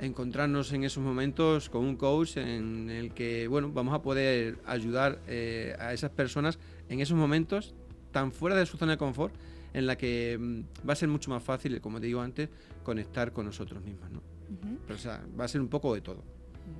encontrarnos en esos momentos con un coach en el que bueno vamos a poder ayudar eh, a esas personas en esos momentos tan fuera de su zona de confort en la que mm, va a ser mucho más fácil como te digo antes conectar con nosotros mismos ¿no? Pero, o sea, va a ser un poco de todo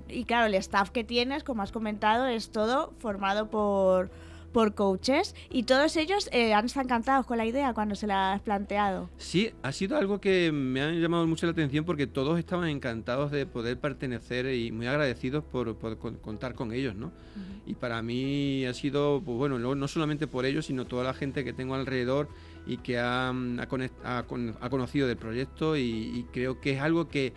Y claro, el staff que tienes, como has comentado, es todo formado por, por coaches y todos ellos eh, han estado encantados con la idea cuando se la has planteado. Sí, ha sido algo que me ha llamado mucho la atención porque todos estaban encantados de poder pertenecer y muy agradecidos por, por con- contar con ellos, ¿no? Y para mí ha sido, pues bueno, no, solamente por ellos, sino toda la gente que tengo alrededor y que ha, ha conect- ha ha conocido del proyecto y, y creo que es algo que,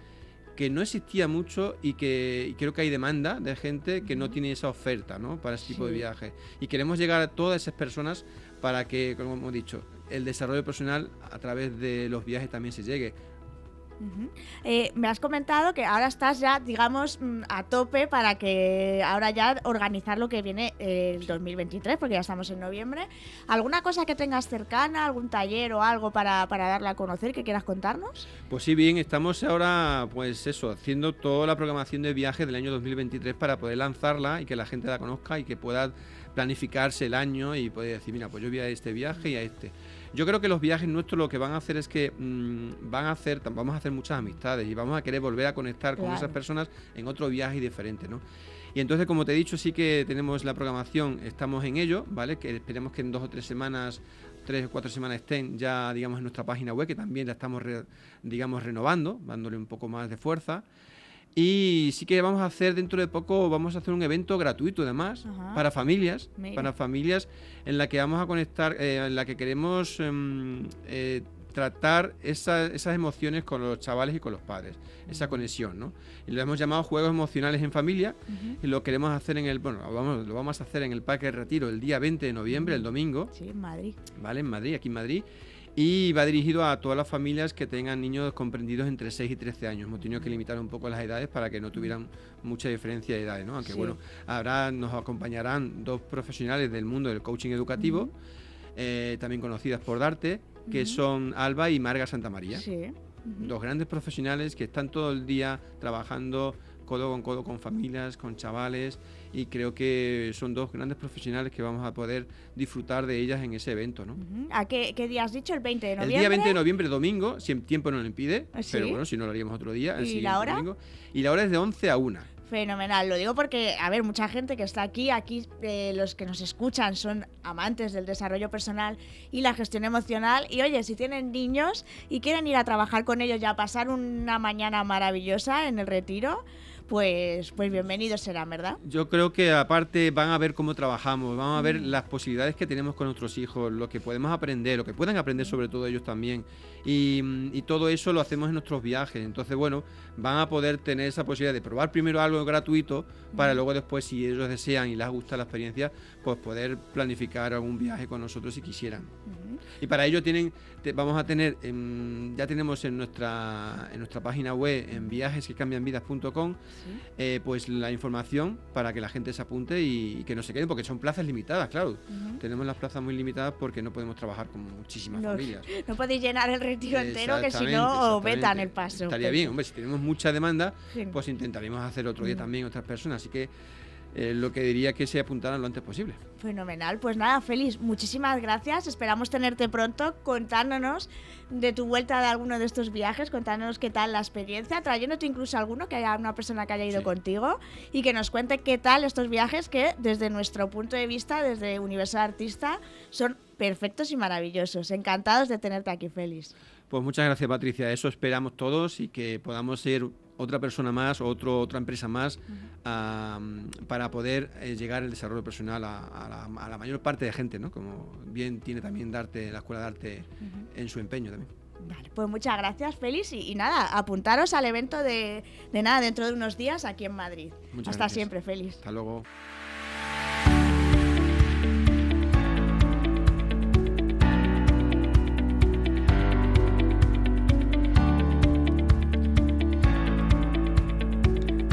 que no existía mucho y que y creo que hay demanda de gente que no tiene esa oferta, ¿no? Para ese tipo de Sí. viajes. Y queremos llegar a todas esas personas para que, como hemos dicho, el desarrollo personal a través de los viajes también se llegue. Eh, me has comentado que ahora estás ya, digamos, mm, a tope para que ahora ya organizar lo que viene el 2023, porque ya estamos en noviembre. ¿Alguna cosa que tengas cercana, algún taller o algo para, para darle a conocer que quieras contarnos? Pues sí, bien, estamos ahora, pues eso, haciendo toda la programación de viajes del año 2023 para poder lanzarla y que la gente la conozca y que pueda planificarse el año y poder decir, mira, pues yo voy a este viaje y a este. Yo creo que los viajes nuestros lo que van a hacer es que mm, van a hacer, vamos a hacer muchas amistades y vamos a querer volver a conectar con esas personas en otro viaje diferente, ¿no? Y entonces, como te he dicho, sí que tenemos la programación, estamos en ello, ¿vale? Que esperemos que en dos o tres semanas, tres o cuatro semanas estén ya, digamos, en nuestra página web, que también la estamos, re- digamos, renovando, dándole un poco más de fuerza. Y sí que vamos a hacer dentro de poco, vamos a hacer un evento gratuito además, Ajá. para familias, Mira. para familias en la que vamos a conectar, eh, en la que queremos em, eh, tratar esa- esas emociones con los chavales y con los padres, esa conexión, ¿no? Y lo hemos llamado juegos emocionales en familia y lo queremos hacer en el, bueno, lo vamos, lo vamos a hacer en el Parque de Retiro el día 20 de noviembre, el domingo, Sí, en Madrid. ¿vale? En Madrid, aquí en Madrid. Y va dirigido a todas las familias que tengan niños comprendidos entre 6 y 13 años. Hemos tenido que limitar un poco las edades para que no tuvieran mucha diferencia de edades, ¿no? Aunque bueno, ahora nos acompañarán dos profesionales del mundo del coaching educativo, eh, también conocidas por Darte, que son Alba y Marga Santamaría. Sí. Dos grandes profesionales que están todo el día trabajando codo con codo con familias, con chavales y creo que son dos grandes profesionales que vamos a poder disfrutar de ellas en ese evento. ¿no? ¿A qué, día has dicho? ¿El 20 de noviembre? El día 20 de noviembre, domingo, si el tiempo no lo impide, ¿Ah, pero bueno, si no lo haríamos otro día. El ¿Y la hora? Domingo. Y la hora es de 11 a 1. Fenomenal, lo digo porque, a ver, mucha gente que está aquí, aquí eh, los que nos escuchan son amantes del desarrollo personal y la gestión emocional. Y oye, si tienen niños y quieren ir a trabajar con ellos ya, pasar una mañana maravillosa en el retiro, pues, pues bienvenidos serán, ¿verdad? Yo creo que aparte van a ver cómo trabajamos, van a ver las posibilidades que tenemos con nuestros hijos, lo que podemos aprender, lo que pueden aprender sobre todo ellos también. Y, y, todo eso lo hacemos en nuestros viajes. Entonces, bueno, van a poder tener esa posibilidad de probar primero algo gratuito para luego después, si ellos desean y les gusta la experiencia, pues poder planificar algún viaje con nosotros si quisieran. Y para ello tienen, vamos a tener, ya tenemos en nuestra, en nuestra página web, en viajesquecambianvidas.com, eh, pues la información para que la gente se apunte y, que no se queden, porque son plazas limitadas, claro. Tenemos las plazas muy limitadas porque no podemos trabajar con muchísimas familias. No podéis llenar el retiro entero, que si no, vetan el paso. Estaría bien, hombre, si tenemos mucha demanda, pues intentaremos hacer otro día también otras personas. Así que eh, lo que diría que se apuntaran lo antes posible. Fenomenal, pues nada, Félix, muchísimas gracias. Esperamos tenerte pronto contándonos de tu vuelta de alguno de estos viajes, contándonos qué tal la experiencia, trayéndote incluso alguno, que haya una persona que haya ido contigo y que nos cuente qué tal estos viajes que desde nuestro punto de vista, desde Universal Artista, son perfectos y maravillosos. Encantados de tenerte aquí, Félix. Pues muchas gracias, Patricia. Eso esperamos todos y que podamos ser otra persona más, otro, otra empresa más, para poder eh, llegar el desarrollo personal a, la, mayor parte de gente, ¿no? Como bien tiene también Darte, la Escuela de Arte en su empeño también. Vale, pues muchas gracias, Félix. Y, nada, apuntaros al evento de, nada dentro de unos días aquí en Madrid. Hasta siempre, Félix. Hasta luego.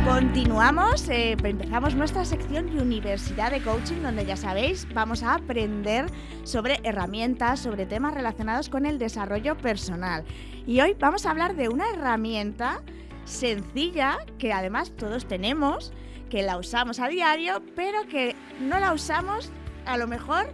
Continuamos, eh, empezamos nuestra sección de Universidad de Coaching, donde ya sabéis, vamos a aprender sobre herramientas, sobre temas relacionados con el desarrollo personal. Y hoy vamos a hablar de una herramienta sencilla que además todos tenemos, que la usamos a diario, pero que no la usamos a lo mejor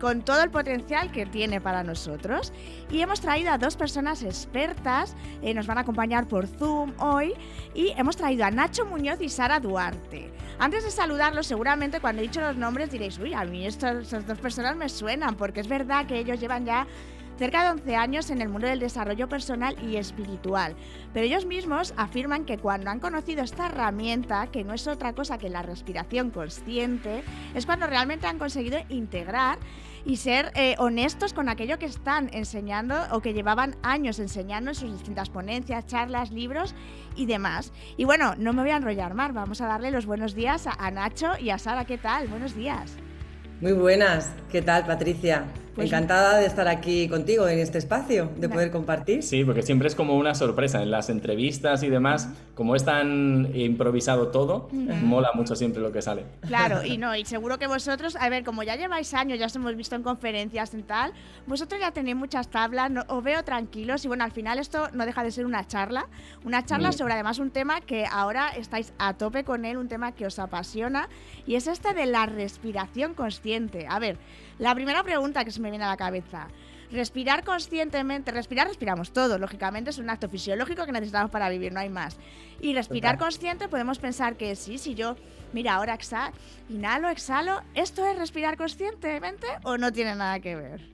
con todo el potencial que tiene para nosotros. Y hemos traído a dos personas expertas, eh, nos van a acompañar por Zoom hoy, y hemos traído a Nacho Muñoz y Sara Duarte. Antes de saludarlos, seguramente cuando he dicho los nombres diréis, uy, a mí estas dos personas me suenan, porque es verdad que ellos llevan ya cerca de 11 años en el mundo del desarrollo personal y espiritual, pero ellos mismos afirman que cuando han conocido esta herramienta, que no es otra cosa que la respiración consciente, es cuando realmente han conseguido integrar y ser eh, honestos con aquello que están enseñando o que llevaban años enseñando en sus distintas ponencias, charlas, libros y demás. Y bueno, no me voy a enrollar más, vamos a darle los buenos días a, a Nacho y a Sara. ¿Qué tal? Buenos días. Muy buenas, ¿qué tal Patricia? Pues Encantada de estar aquí contigo en este espacio, de poder compartir. Sí, porque siempre es como una sorpresa en las entrevistas y demás, como es tan improvisado todo, mola mucho siempre lo que sale. Claro, y no, y seguro que vosotros, a ver, como ya lleváis años, ya os hemos visto en conferencias y tal, vosotros ya tenéis muchas tablas, os veo tranquilos y bueno, al final esto no deja de ser una charla, una charla mm. sobre además un tema que ahora estáis a tope con él, un tema que os apasiona y es este de la respiración consciente. A ver, la primera pregunta que se me viene a la cabeza. Respirar conscientemente, respirar, respiramos todo, lógicamente es un acto fisiológico que necesitamos para vivir, no hay más. Y respirar consciente podemos pensar que sí, si yo, mira, ahora exhalo, inhalo, exhalo, ¿esto es respirar conscientemente o no tiene nada que ver?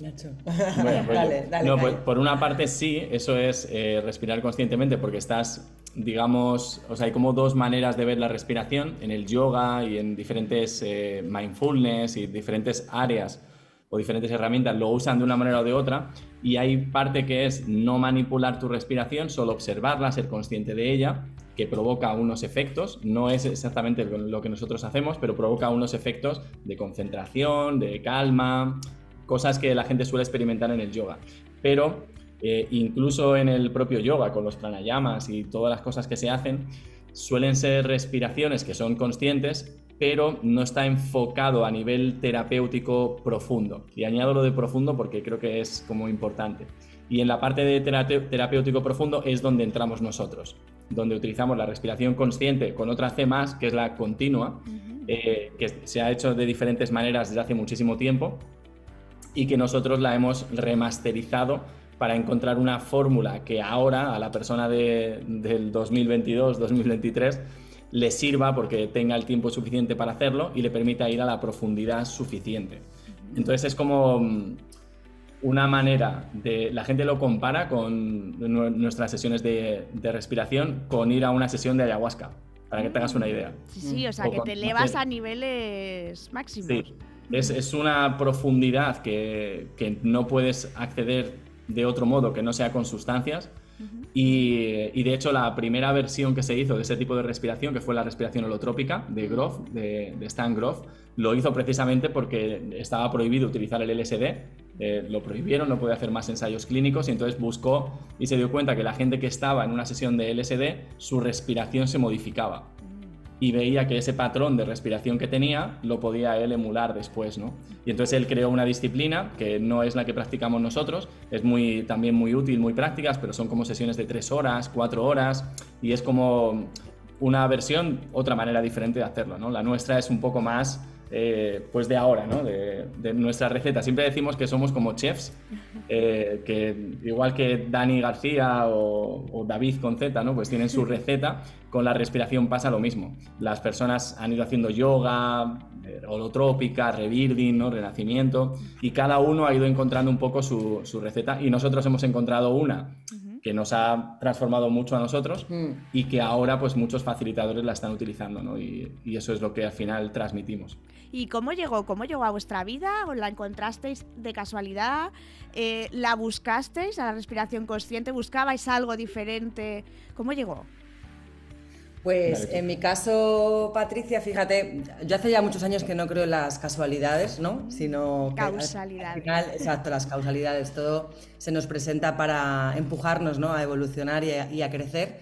Nacho. Bueno, pues dale, dale, no, pues por una parte sí, eso es eh, respirar conscientemente porque estás, digamos, o sea, hay como dos maneras de ver la respiración en el yoga y en diferentes eh, mindfulness y diferentes áreas o diferentes herramientas lo usan de una manera o de otra y hay parte que es no manipular tu respiración, solo observarla, ser consciente de ella, que provoca unos efectos, no es exactamente lo que nosotros hacemos, pero provoca unos efectos de concentración, de calma, cosas que la gente suele experimentar en el yoga. Pero eh, incluso en el propio yoga, con los pranayamas y todas las cosas que se hacen, suelen ser respiraciones que son conscientes, pero no está enfocado a nivel terapéutico profundo. Y añado lo de profundo porque creo que es como importante. Y en la parte de terapéutico profundo es donde entramos nosotros, donde utilizamos la respiración consciente con otra C más, que es la continua, eh, que se ha hecho de diferentes maneras desde hace muchísimo tiempo y que nosotros la hemos remasterizado para encontrar una fórmula que ahora a la persona del 2022-2023 le sirva porque tenga el tiempo suficiente para hacerlo y le permita ir a la profundidad suficiente. Entonces es como mm, una manera de, la gente lo compara con nuestras sesiones de, respiración con ir a una sesión de ayahuasca, para que tengas una idea. Sí, sí o sea, que te elevas a niveles máximos. Sí, es, es una profundidad que, que no puedes acceder de otro modo que no sea con sustancias. y, de hecho la primera versión que se hizo de ese tipo de respiración, que fue la respiración holotrópica de Groff, de, Stan Groff, lo hizo precisamente porque estaba prohibido utilizar el LSD, eh, lo prohibieron, no podía hacer más ensayos clínicos y entonces buscó y se dio cuenta que la gente que estaba en una sesión de LSD, su respiración se modificaba y veía que ese patrón de respiración que tenía lo podía él emular después, ¿no? Y entonces él creó una disciplina que no es la que practicamos nosotros, es muy, también muy útil, muy prácticas, pero son como sesiones de tres horas, cuatro horas, y es como una versión, otra manera diferente de hacerlo, ¿no? La nuestra es un poco más eh, pues de ahora, ¿no? de, nuestra receta. Siempre decimos que somos como chefs, eh, que igual que Dani García o, David con Z, ¿no? pues tienen su receta, con la respiración pasa lo mismo. Las personas han ido haciendo yoga, eh, holotrópica, rebuilding, ¿no? renacimiento, y cada uno ha ido encontrando un poco su, su receta y nosotros hemos encontrado una que nos ha transformado mucho a nosotros mm. y que ahora pues muchos facilitadores la están utilizando ¿no? y, y, eso es lo que al final transmitimos. ¿Y cómo llegó? ¿Cómo llegó a vuestra vida? ¿O la encontrasteis de casualidad? Eh, ¿La buscasteis a la respiración consciente? ¿Buscabais algo diferente? ¿Cómo llegó? Pues en mi caso, Patricia, fíjate, yo hace ya muchos años que no creo en las casualidades, ¿no? Sino causalidades. al final, exacto, las causalidades, todo se nos presenta para empujarnos, ¿no? A evolucionar y a, crecer.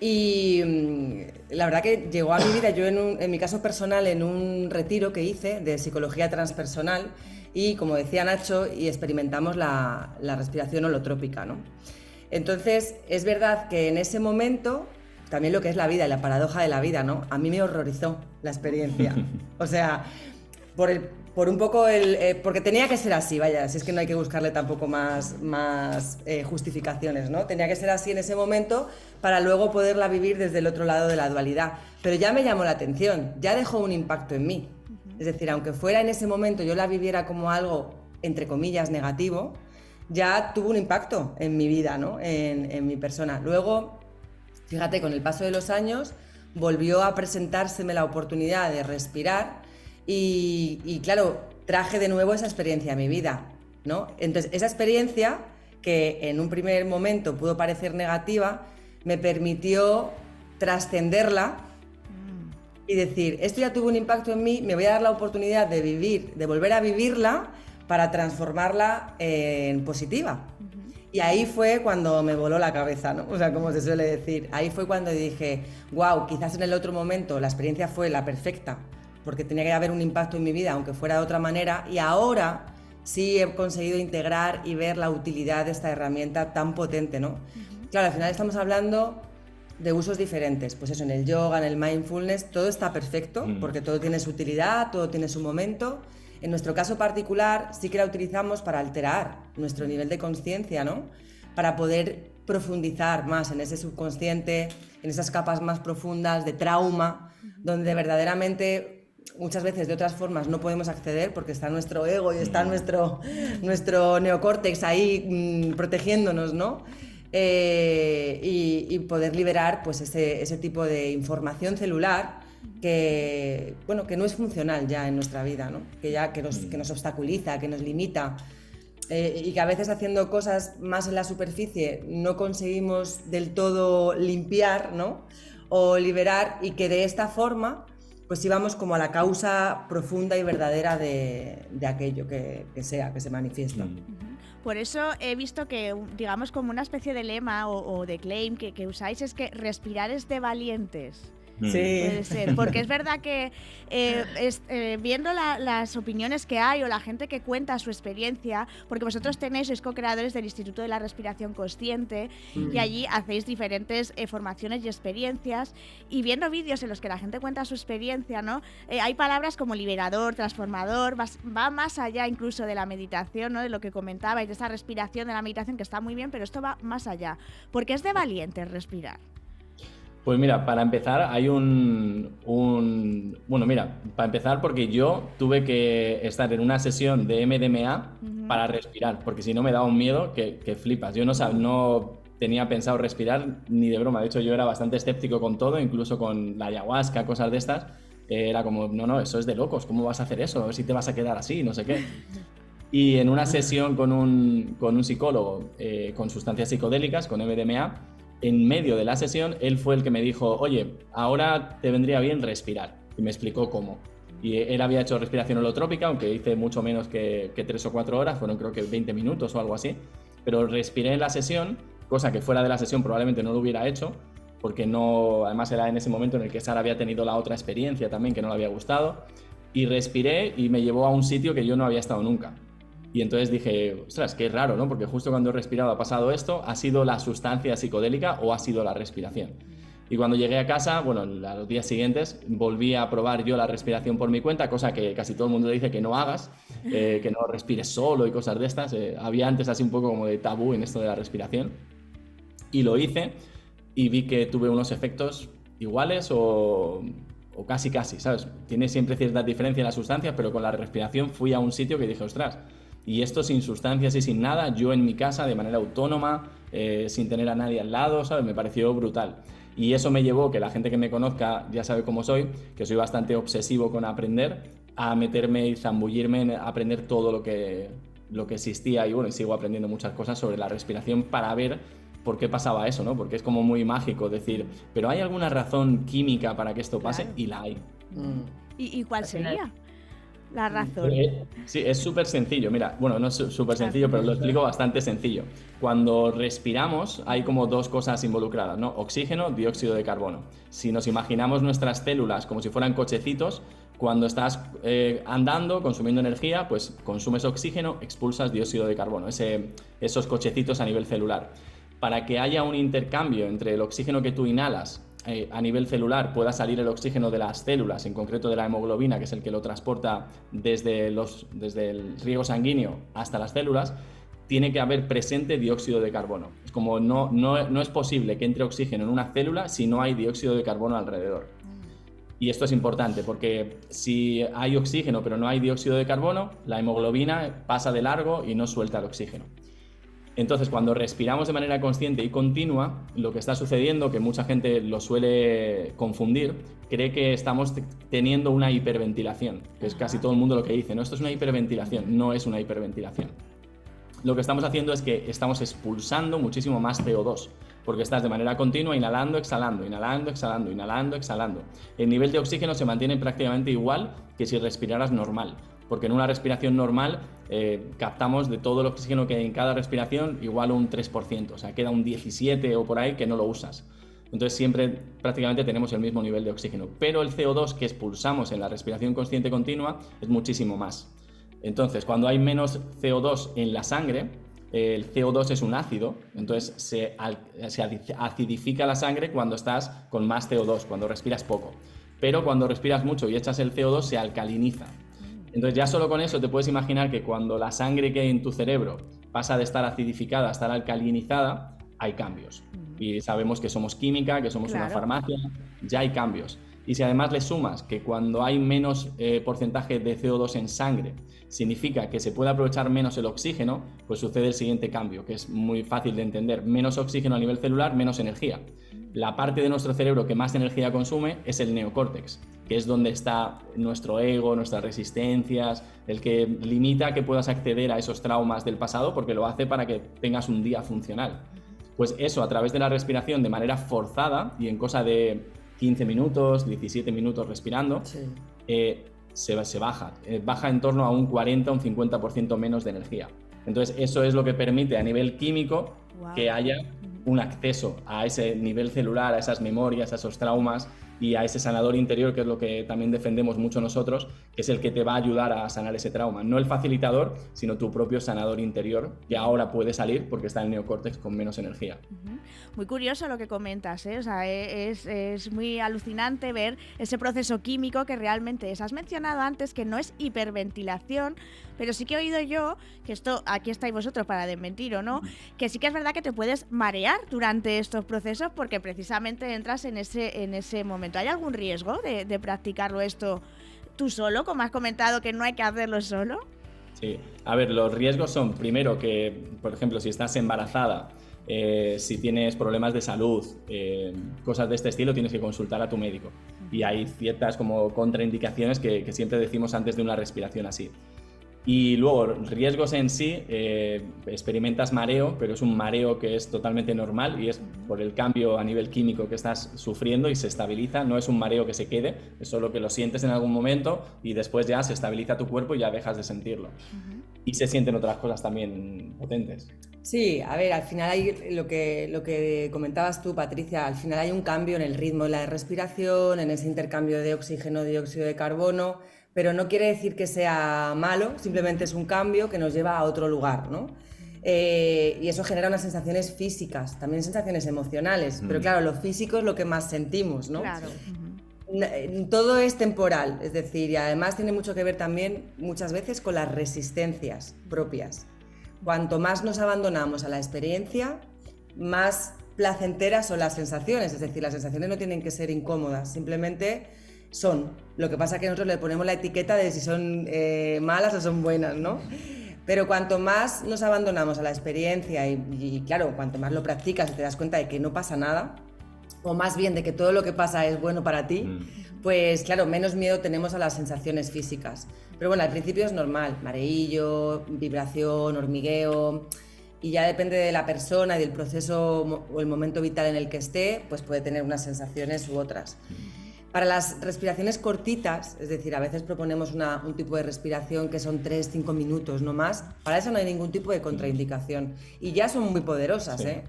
Y mm, la verdad que llegó a mi vida, yo en, en, mi caso personal, en un retiro que hice de psicología transpersonal y, como decía Nacho, y experimentamos la, la respiración holotrópica, ¿no? Entonces, es verdad que en ese momento también lo que es la vida y la paradoja de la vida, ¿no? A mí me horrorizó la experiencia. O sea, por, el, por un poco el... Eh, porque tenía que ser así, vaya, si es que no hay que buscarle tampoco más, más eh, justificaciones, ¿no? Tenía que ser así en ese momento para luego poderla vivir desde el otro lado de la dualidad. Pero ya me llamó la atención, ya dejó un impacto en mí. Es decir, aunque fuera en ese momento yo la viviera como algo, entre comillas, negativo, ya tuvo un impacto en mi vida, ¿no? En, en mi persona. Luego Fíjate, con el paso de los años volvió a presentárseme la oportunidad de respirar y, claro, traje de nuevo esa experiencia a mi vida, ¿no? Entonces, esa experiencia que en un primer momento pudo parecer negativa, me permitió trascenderla y decir, esto ya tuvo un impacto en mí, me voy a dar la oportunidad de vivir, de volver a vivirla para transformarla en positiva. Y ahí fue cuando me voló la cabeza, ¿no? O sea, como se suele decir. Ahí fue cuando dije, wow, quizás en el otro momento la experiencia fue la perfecta, porque tenía que haber un impacto en mi vida, aunque fuera de otra manera, y ahora sí he conseguido integrar y ver la utilidad de esta herramienta tan potente, ¿no? Claro, al final estamos hablando de usos diferentes. Pues eso, en el yoga, en el mindfulness, todo está perfecto, mm. porque todo tiene su utilidad, todo tiene su momento. En nuestro caso particular sí que la utilizamos para alterar nuestro nivel de conciencia, ¿no? Para poder profundizar más en ese subconsciente, en esas capas más profundas de trauma, donde verdaderamente muchas veces de otras formas no podemos acceder porque está nuestro ego y está nuestro, nuestro neocórtex ahí mm, protegiéndonos, ¿no? Eh, y, poder liberar pues ese, ese tipo de información celular que, bueno, que no es funcional ya en nuestra vida, ¿no? que ya que nos, que nos obstaculiza, que nos limita. Eh, y que a veces haciendo cosas más en la superficie no conseguimos del todo limpiar ¿no? o liberar y que de esta forma pues íbamos como a la causa profunda y verdadera de, aquello que, sea, que se manifiesta. Mm. Por eso he visto que, digamos, como una especie de lema o, de claim que, que usáis es que respirar es de valientes. Mm. Sí. Puede ser, porque es verdad que eh, eh, viendo las opiniones que hay o la gente que cuenta su experiencia, porque vosotros tenéis, sois co-creadores del Instituto de la Respiración Consciente y mm. allí hacéis diferentes eh, formaciones y experiencias y viendo vídeos en los que la gente cuenta su experiencia, ¿no? hay palabras como liberador, transformador, va, más allá incluso de la meditación, ¿no? De lo que comentabais, de esa respiración de la meditación que está muy bien, pero esto va más allá, porque es de valiente respirar. Pues mira, para empezar hay un, Bueno, mira, para empezar porque yo tuve que estar en una sesión de MDMA para respirar, porque si no me daba un miedo que, flipas. Yo no, no tenía pensado respirar ni de broma. De hecho, yo era bastante escéptico con todo, incluso con la ayahuasca, cosas de estas. Era como, no, no, eso es de locos, ¿cómo vas a hacer eso? A ver si te vas a quedar así, no sé qué. Y en una sesión con un, con un psicólogo eh, con sustancias psicodélicas, con MDMA, en medio de la sesión, él fue el que me dijo, oye, ahora te vendría bien respirar. Y me explicó cómo. Y él había hecho respiración holotrópica, aunque hice mucho menos que, tres o cuatro horas, fueron creo que 20 minutos o algo así. Pero respiré en la sesión, cosa que fuera de la sesión probablemente no lo hubiera hecho, porque no, además era en ese momento en el que Sara había tenido la otra experiencia también que no le había gustado. Y respiré y me llevó a un sitio que yo no había estado nunca. Y entonces dije, ostras, qué raro, ¿no? Porque justo cuando he respirado ha pasado esto, ¿ha sido la sustancia psicodélica o ha sido la respiración? Y cuando llegué a casa, bueno, a los días siguientes, volví a probar yo la respiración por mi cuenta, cosa que casi todo el mundo dice que no hagas, eh, que no respires solo y cosas de estas. Eh, había antes así un poco como de tabú en esto de la respiración. Y lo hice y vi que tuve unos efectos iguales o, o casi casi, ¿sabes? Tiene siempre ciertas diferencias en las sustancias, pero con la respiración fui a un sitio que dije, ostras, y esto sin sustancias y sin nada, yo en mi casa, de manera autónoma, eh, sin tener a nadie al lado, ¿sabes? Me pareció brutal. Y eso me llevó, que la gente que me conozca ya sabe cómo soy, que soy bastante obsesivo con aprender, a meterme y zambullirme en aprender todo lo que, lo que existía y bueno, y sigo aprendiendo muchas cosas sobre la respiración para ver por qué pasaba eso, ¿no? Porque es como muy mágico decir, pero ¿hay alguna razón química para que esto pase? Y la hay. Mm. ¿Y, cuál sería? La razón. Sí, es súper sencillo. Mira, bueno, no es súper sencillo, pero lo explico bastante sencillo. Cuando respiramos hay como dos cosas involucradas, ¿no? Oxígeno, dióxido de carbono. Si nos imaginamos nuestras células como si fueran cochecitos, cuando estás eh, andando, consumiendo energía, pues consumes oxígeno, expulsas dióxido de carbono, ese, esos cochecitos a nivel celular. Para que haya un intercambio entre el oxígeno que tú inhalas eh, a nivel celular pueda salir el oxígeno de las células, en concreto de la hemoglobina, que es el que lo transporta desde, los, desde el riego sanguíneo hasta las células, tiene que haber presente dióxido de carbono. Es como no, no, no es posible que entre oxígeno en una célula si no hay dióxido de carbono alrededor. Y esto es importante porque si hay oxígeno pero no hay dióxido de carbono, la hemoglobina pasa de largo y no suelta el oxígeno. Entonces, cuando respiramos de manera consciente y continua, lo que está sucediendo, que mucha gente lo suele confundir, cree que estamos teniendo una hiperventilación, que es casi todo el mundo lo que dice, no, esto es una hiperventilación, no es una hiperventilación. Lo que estamos haciendo es que estamos expulsando muchísimo más CO2, porque estás de manera continua inhalando, exhalando, inhalando, exhalando, inhalando, exhalando. El nivel de oxígeno se mantiene prácticamente igual que si respiraras normal porque en una respiración normal eh, captamos de todo el oxígeno que hay en cada respiración igual un 3%, o sea, queda un 17 o por ahí que no lo usas. Entonces siempre prácticamente tenemos el mismo nivel de oxígeno, pero el CO2 que expulsamos en la respiración consciente continua es muchísimo más. Entonces, cuando hay menos CO2 en la sangre, el CO2 es un ácido, entonces se, se acidifica la sangre cuando estás con más CO2, cuando respiras poco. Pero cuando respiras mucho y echas el CO2 se alcaliniza. Entonces ya solo con eso te puedes imaginar que cuando la sangre que hay en tu cerebro pasa de estar acidificada a estar alcalinizada, hay cambios. Y sabemos que somos química, que somos una farmacia, ya hay cambios. Y si además le sumas que cuando hay menos eh, porcentaje de CO2 en sangre, significa que se puede aprovechar menos el oxígeno, pues sucede el siguiente cambio, que es muy fácil de entender. Menos oxígeno a nivel celular, menos energía. La parte de nuestro cerebro que más energía consume es el neocórtex que es donde está nuestro ego, nuestras resistencias, el que limita que puedas acceder a esos traumas del pasado porque lo hace para que tengas un día funcional. Pues eso, a través de la respiración de manera forzada y en cosa de 15 minutos, 17 minutos respirando, eh, se, se, baja. Eh, baja en torno a un 40 o un 50% menos de energía. Entonces, eso es lo que permite a nivel químico que haya un acceso a ese nivel celular, a esas memorias, a esos traumas y a ese sanador interior, que es lo que también defendemos mucho nosotros, que es el que te va a ayudar a sanar ese trauma. No el facilitador, sino tu propio sanador interior, que ahora puede salir porque está en el neocórtex con menos energía. Muy curioso lo que comentas, ¿eh? o sea, e, es, es, muy alucinante ver ese proceso químico que realmente es. Has mencionado antes que no es hiperventilación, pero sí que he oído yo, que esto, aquí estáis vosotros para desmentir o no, que sí que es verdad que te puedes marear durante estos procesos porque precisamente entras en ese, en ese momento. ¿Hay algún riesgo de, practicarlo esto tú solo, como has comentado que no hay que hacerlo solo? Sí, a ver, los riesgos son primero que, por ejemplo, si estás embarazada, eh, si tienes problemas de salud, eh, cosas de este estilo, tienes que consultar a tu médico. Y hay ciertas como contraindicaciones que siempre decimos antes de una respiración así. Y luego, riesgos en sí, eh, experimentas mareo, pero es un mareo que es totalmente normal y es por el cambio a nivel químico que estás sufriendo y se estabiliza. No es un mareo que se quede, es solo que lo sientes en algún momento y después ya se estabiliza tu cuerpo y ya dejas de sentirlo. Y se sienten otras cosas también potentes. Sí, a ver, al final hay lo que, lo que comentabas tú, Patricia, al final hay un cambio en el ritmo de la respiración, en ese intercambio de oxígeno, dióxido de carbono pero no quiere decir que sea malo, simplemente es un cambio que nos lleva a otro lugar, ¿no? Eh, y eso genera unas sensaciones físicas, también sensaciones emocionales, pero mm. claro, lo físico es lo que más sentimos, ¿no? Claro. Todo es temporal, es decir, y además tiene mucho que ver también muchas veces con las resistencias propias. Cuanto más nos abandonamos a la experiencia, más placenteras son las sensaciones, es decir, las sensaciones no tienen que ser incómodas, simplemente son. Lo que pasa es que nosotros le ponemos la etiqueta de si son eh, malas o son buenas, ¿no? Pero cuanto más nos abandonamos a la experiencia y, claro, cuanto más lo practicas y te das cuenta de que no pasa nada, o más bien de que todo lo que pasa es bueno para ti, mm. pues claro, menos miedo tenemos a las sensaciones físicas. Pero bueno, al principio es normal, mareillo, vibración, hormigueo, y ya depende de la persona y del proceso o el momento vital en el que esté, pues puede tener unas sensaciones u otras. Mm. Para las respiraciones cortitas, es decir, a veces proponemos un tipo de respiración que son 3-5 minutos, no más, para eso no hay ningún tipo de contraindicación. Y ya son muy poderosas, ¿eh?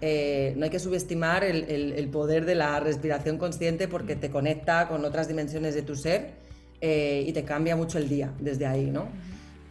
¿eh? no hay que subestimar el, poder de la respiración consciente porque te conecta con otras dimensiones de tu ser eh, y te cambia mucho el día desde ahí, ¿no?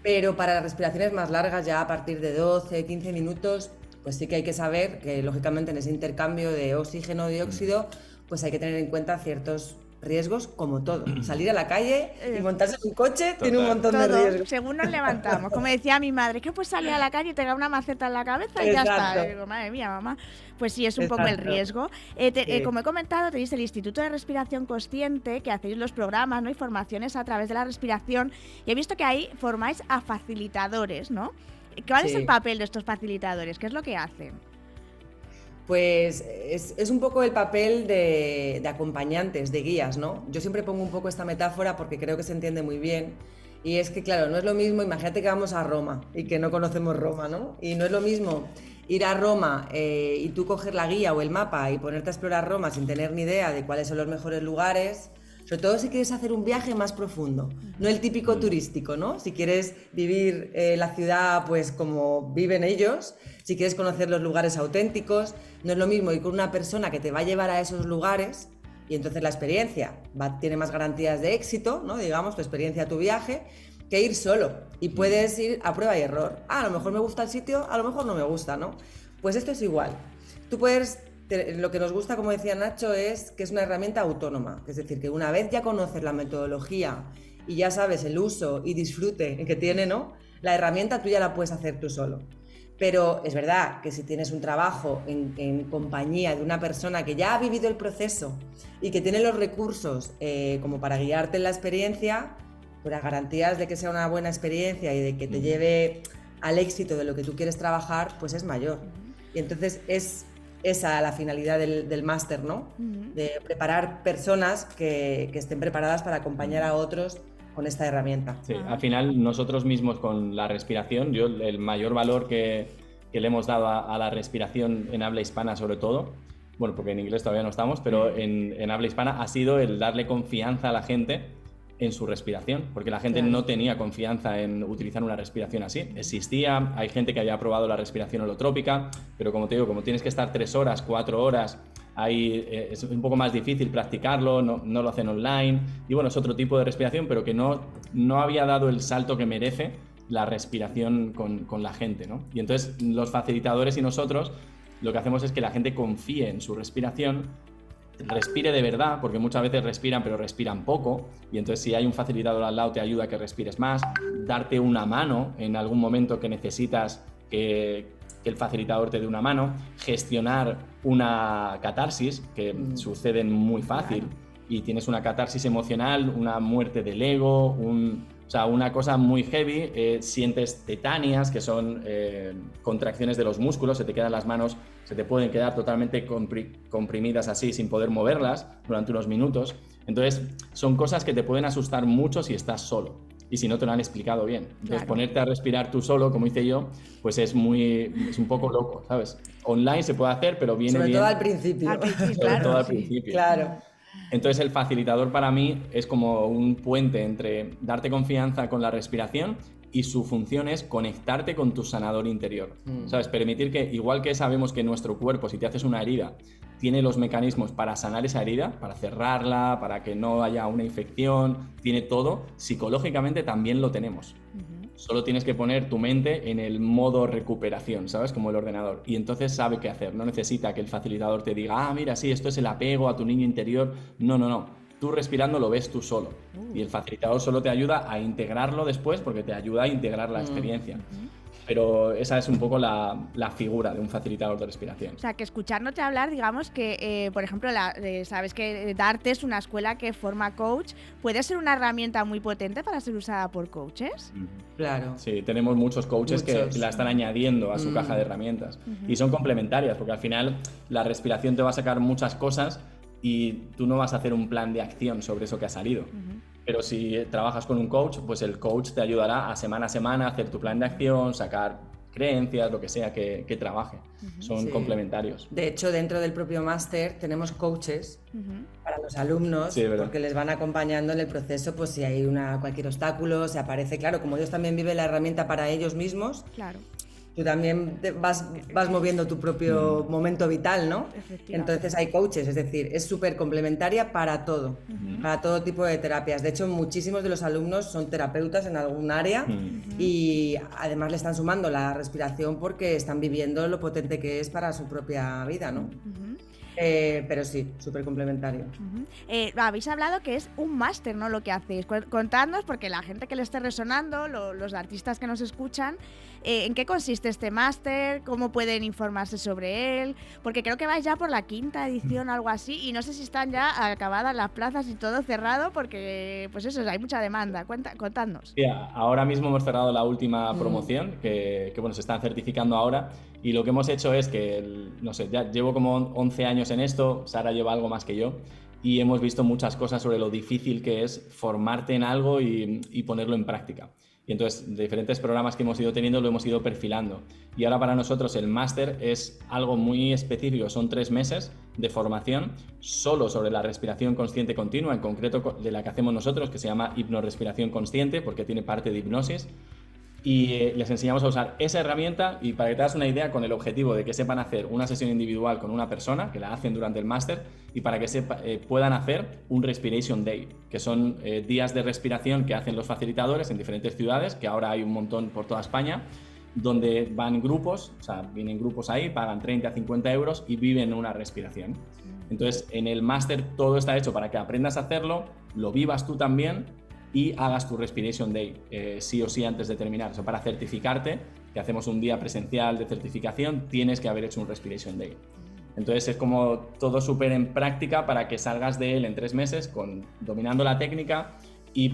Pero para las respiraciones más largas, ya a partir de 12, 15 minutos, pues sí que hay que saber que lógicamente en ese intercambio de oxígeno-dióxido pues hay que tener en cuenta ciertos riesgos como todo. Salir a la calle y eh, montarse en un coche tiene un montón de riesgos. Según nos levantamos, como decía mi madre, que pues salir a la calle y te da una maceta en la cabeza y ya está. digo, madre mía, mamá. Pues sí, es un poco el riesgo. Eh, eh, como he comentado, tenéis el Instituto de Respiración Consciente, que hacéis los programas ¿no? y formaciones a través de la respiración. Y he visto que ahí formáis a facilitadores, ¿no? ¿Cuál es el papel de estos facilitadores? ¿Qué es lo que hacen? Pues es, un poco el papel de, acompañantes, de guías, ¿no? Yo siempre pongo un poco esta metáfora porque creo que se entiende muy bien. Y es que, claro, no es lo mismo, imagínate que vamos a Roma y que no conocemos Roma, ¿no? Y no es lo mismo ir a Roma eh, y tú coger la guía o el mapa y ponerte a explorar Roma sin tener ni idea de cuáles son los mejores lugares, sobre todo si quieres hacer un viaje más profundo, no el típico turístico, ¿no? Si quieres vivir eh, la ciudad pues como viven ellos, si quieres conocer los lugares auténticos, no es lo mismo ir con una persona que te va a llevar a esos lugares y entonces la experiencia va, tiene más garantías de éxito, ¿no? Digamos, tu experiencia, tu viaje, que ir solo. Y puedes ir a prueba y error. Ah, a lo mejor me gusta el sitio, a lo mejor no me gusta, ¿no? Pues esto es igual. Tú puedes lo que nos gusta, como decía Nacho, es que es una herramienta autónoma. Es decir, que una vez ya conoces la metodología y ya sabes el uso y disfrute que tiene, ¿no? La herramienta tú ya la puedes hacer tú solo. Pero es verdad que si tienes un trabajo en, compañía de una persona que ya ha vivido el proceso y que tiene los recursos eh, como para guiarte en la experiencia, pues las garantías de que sea una buena experiencia y de que te lleve al éxito de lo que tú quieres trabajar, pues es mayor. Y entonces es esa la finalidad del, máster, ¿no? De preparar personas que, estén preparadas para acompañar a otros con esta herramienta. Sí, al final nosotros mismos con la respiración, yo el mayor valor que, le hemos dado a, la respiración en habla hispana sobre todo, bueno, porque en inglés todavía no estamos, pero en, habla hispana ha sido el darle confianza a la gente en su respiración, porque la gente no tenía confianza en utilizar una respiración así. Existía, hay gente que había probado la respiración holotrópica, pero como te digo, como tienes que estar tres horas, cuatro horas, ahí eh, es un poco más difícil practicarlo, no, no, lo hacen online, y bueno, es otro tipo de respiración, pero que no, no había dado el salto que merece la respiración con, con la gente, ¿no? Y entonces los facilitadores y nosotros lo que hacemos es que la gente confíe en su respiración, respire de verdad, porque muchas veces respiran, pero respiran poco, y entonces si hay un facilitador al lado te ayuda a que respires más, darte una mano en algún momento que necesitas que, el facilitador te dé una mano, gestionar una catarsis, que mm. sucede muy fácil, y tienes una catarsis emocional, una muerte del ego, un, o sea, una cosa muy heavy, eh, sientes tetanias, que son eh, contracciones de los músculos, se te quedan las manos, se te pueden quedar totalmente comprimidas así sin poder moverlas durante unos minutos. Entonces, son cosas que te pueden asustar mucho si estás solo y si no te lo han explicado bien. Entonces, ponerte a respirar tú solo, como hice yo, pues es muy, es un poco loco, ¿sabes? Online se puede hacer, pero viene Sobre bien. todo al principio. Sobre todo al principio. Claro. Entonces el facilitador para mí es como un puente entre darte confianza con la respiración y su función es conectarte con tu sanador interior. Mm. ¿Sabes? Permitir que, igual que sabemos que nuestro cuerpo, si te haces una herida, tiene los mecanismos para sanar esa herida, para cerrarla, para que no haya una infección, tiene todo, psicológicamente también lo tenemos. Solo tienes que poner tu mente en el modo recuperación, ¿sabes? Como el ordenador. Y entonces sabe qué hacer. No necesita que el facilitador te diga, ah, mira, sí, esto es el apego a tu niño interior. No, no, no. Tú respirando lo ves tú solo. Uh. Y el facilitador solo te ayuda a integrarlo después porque te ayuda a integrar la mm. experiencia pero esa es un poco la, figura de un facilitador de respiración. O sea, que escuchándote hablar, digamos que, eh, por ejemplo, sabes que Darte es una escuela que forma coach, puede ser una herramienta muy potente para ser usada por coaches. Claro. Sí, tenemos muchos coaches que la están añadiendo a su caja de herramientas y son complementarias, porque al final la respiración te va a sacar muchas cosas y tú no vas a hacer un plan de acción sobre eso que ha salido. Pero si trabajas con un coach, pues el coach te ayudará a semana a semana a hacer tu plan de acción, sacar creencias, lo que sea que, trabaje. Son complementarios. De hecho, dentro del propio máster tenemos coaches para los alumnos porque les van acompañando en el proceso, pues si hay una, cualquier obstáculo, se aparece, claro, como ellos también viven la herramienta para ellos mismos, claro tú también vas, vas moviendo tu propio mm. momento vital, ¿no? Entonces hay coaches, es decir, es súper complementaria para todo, para todo tipo de terapias. De hecho, muchísimos de los alumnos son terapeutas en algún área y además le están sumando la respiración porque están viviendo lo potente que es para su propia vida, ¿no? Eh, pero sí, súper complementario. Eh, habéis hablado que es un máster, ¿no? Lo que hacéis. Contadnos, porque la gente que le esté resonando, los artistas que nos escuchan, eh, ¿en qué consiste este máster? ¿Cómo pueden informarse sobre él? Porque creo que vais ya por la quinta edición o algo así, y no sé si están ya acabadas las plazas y todo cerrado, porque, pues eso, hay mucha demanda. Cuenta, contadnos. ahora mismo hemos cerrado la última mm. promoción, que, que, bueno, se están certificando ahora, y lo que hemos hecho es que, no sé, ya llevo como 11 años en esto, Sara lleva algo más que yo, y hemos visto muchas cosas sobre lo difícil que es formarte en algo y, ponerlo en práctica. Y entonces, diferentes programas que hemos ido teniendo, lo hemos ido perfilando. Y ahora para nosotros el máster es algo muy específico, son tres meses de formación solo sobre la respiración consciente continua, en concreto de la que hacemos nosotros, que se llama hipnorespiración consciente, porque tiene parte de hipnosis y eh, les enseñamos a usar esa herramienta y para que te das una idea con el objetivo de que sepan hacer una sesión individual con una persona, que la hacen durante el máster, y para que sepa, eh, puedan hacer un Respiration Day, que son eh, días de respiración que hacen los facilitadores en diferentes ciudades, que ahora hay un montón por toda España, donde van grupos, o sea, vienen grupos ahí, pagan 30, 50 euros y viven una respiración. Entonces, en el máster todo está hecho para que aprendas a hacerlo, lo vivas tú también y hagas tu Respiration Day eh, sí o sí antes de terminar. O sea, para certificarte, que hacemos un día presencial de certificación, tienes que haber hecho un Respiration Day. Entonces es como todo súper en práctica para que salgas de él en tres meses con, dominando la técnica y,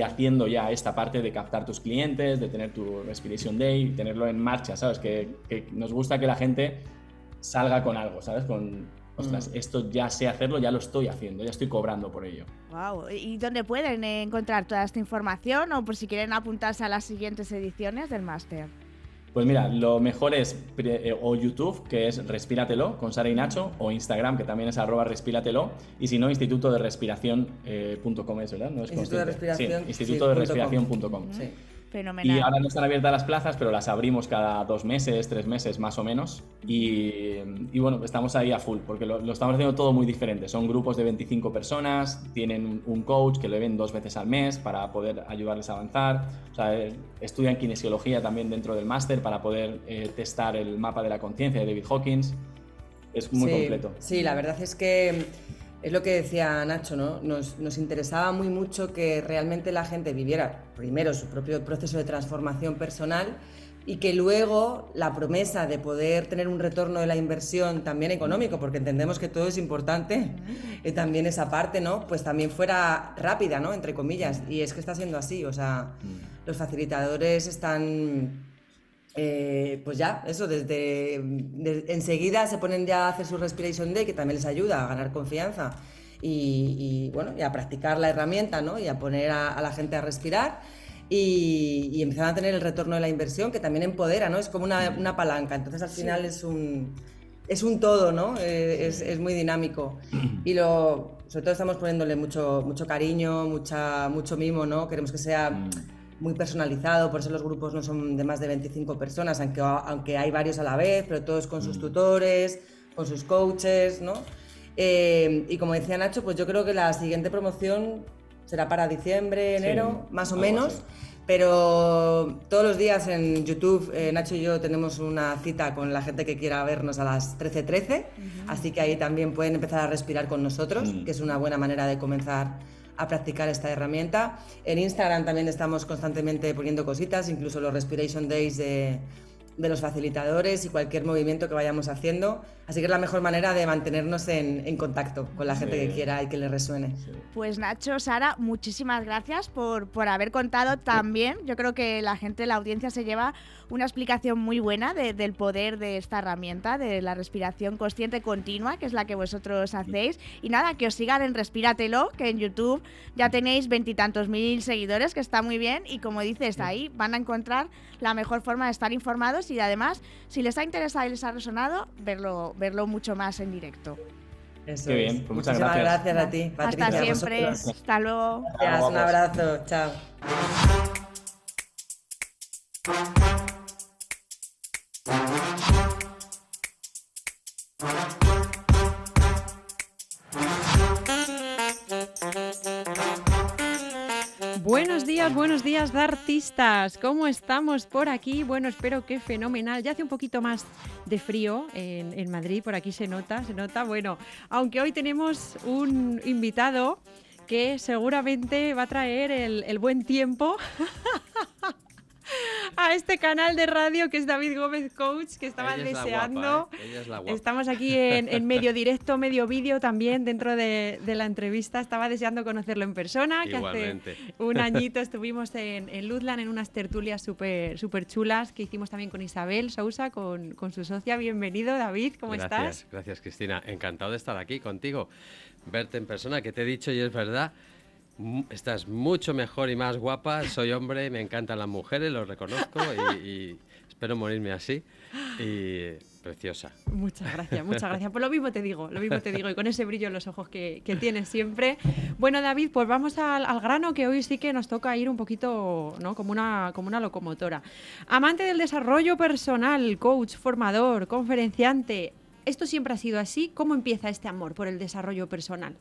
haciendo ya esta parte de captar tus clientes, de tener tu Respiration Day, tenerlo en marcha, ¿sabes? Que, que nos gusta que la gente salga con algo, ¿sabes? Con, ostras, mm. esto ya sé hacerlo, ya lo estoy haciendo, ya estoy cobrando por ello. Wow. ¿Y dónde pueden encontrar toda esta información o por si quieren apuntarse a las siguientes ediciones del máster? Pues mira, lo mejor es eh, o YouTube, que es Respíratelo, con Sara y Nacho, o Instagram, que también es arroba respíratelo, y si no, instituto de respiración.com eh, es, ¿verdad? No es instituto de respiración. Sí, instituto de respiración.com. Sí. Fenomenal. Y ahora no están abiertas las plazas, pero las abrimos cada dos meses, tres meses más o menos. Y, bueno, estamos ahí a full, porque lo, estamos haciendo todo muy diferente. Son grupos de 25 personas, tienen un coach que le ven dos veces al mes para poder ayudarles a avanzar. O sea, eh, estudian kinesiología también dentro del máster para poder eh, testar el mapa de la conciencia de David Hawkins. Es muy completo. Sí, la verdad es que es lo que decía Nacho, ¿no? Nos, interesaba muy mucho que realmente la gente viviera primero su propio proceso de transformación personal y que luego la promesa de poder tener un retorno de la inversión también económico, porque entendemos que todo es importante, y también esa parte, ¿no? Pues también fuera rápida, ¿no? Entre comillas. Y es que está siendo así, o sea, mm. los facilitadores están eh, pues ya, eso, desde, enseguida se ponen ya a hacer su Respiration Day, que también les ayuda a ganar confianza y, bueno, y a practicar la herramienta, ¿no? Y a poner a, la gente a respirar y, y, empezar a tener el retorno de la inversión, que también empodera, ¿no? Es como una, palanca, entonces al final es un... Es un todo, ¿no? Eh, es, muy dinámico. Y lo, sobre todo estamos poniéndole mucho, mucho cariño, mucha, mucho mimo, ¿no? Queremos que sea mm muy personalizado, por eso los grupos no son de más de 25 personas, aunque, aunque hay varios a la vez, pero todos con sus mm. tutores, con sus coaches, ¿no? Eh, y como decía Nacho, pues yo creo que la siguiente promoción será para diciembre, enero, más o menos. Pero todos los días en YouTube, eh, Nacho y yo tenemos una cita con la gente que quiera vernos a las 13.13, así que ahí también pueden empezar a respirar con nosotros, mm. que es una buena manera de comenzar a practicar esta herramienta. En Instagram también estamos constantemente poniendo cositas, incluso los Respiration Days de, de los facilitadores y cualquier movimiento que vayamos haciendo. Así que es la mejor manera de mantenernos en, en contacto con la gente que quiera y que le resuene. Pues Nacho, Sara, muchísimas gracias por, por haber contado también. Yo creo que la gente, la audiencia se lleva una explicación muy buena del poder de esta herramienta, de la respiración consciente continua, que es la que vosotros hacéis. Y nada, que os sigan en Respiratelo, que en YouTube ya tenéis veintitantos mil seguidores, que está muy bien. Y como dices, ahí van a encontrar la mejor forma de estar informados y además, si les ha interesado y les ha resonado, verlo, verlo mucho más en directo. Eso Qué bien, pues muchas gracias. gracias a ti, Patricia. Hasta siempre, hasta luego. Gracias, un abrazo, chao. Buenos días, artistas. ¿Cómo estamos por aquí? Bueno, espero que fenomenal. Ya hace un poquito más de frío en, Madrid, por aquí se nota, se nota. Bueno, aunque hoy tenemos un invitado que seguramente va a traer el buen tiempo. a este canal de radio que es David Gómez Coach, que estaba deseando. ¿eh? Estamos aquí en, medio directo, medio vídeo también dentro de, la entrevista. Estaba deseando conocerlo en persona, que hace un añito estuvimos en, en Luzlan en unas tertulias súper super chulas que hicimos también con Isabel Sousa, con, con su socia. Bienvenido, David, ¿cómo estás? Gracias, Cristina. Encantado de estar aquí contigo, verte en persona, que te he dicho y es verdad Estás mucho mejor y más guapa. Soy hombre, me encantan las mujeres, lo reconozco y, espero morirme así. Y preciosa. Muchas gracias, muchas gracias. Pues lo mismo te digo, lo mismo te digo, y con ese brillo en los ojos que, tienes siempre. Bueno, David, pues vamos al, grano, que hoy sí que nos toca ir un poquito, ¿no? Como una, como una locomotora. Amante del desarrollo personal, coach, formador, conferenciante. ¿Esto siempre ha sido así? ¿Cómo empieza este amor por el desarrollo personal?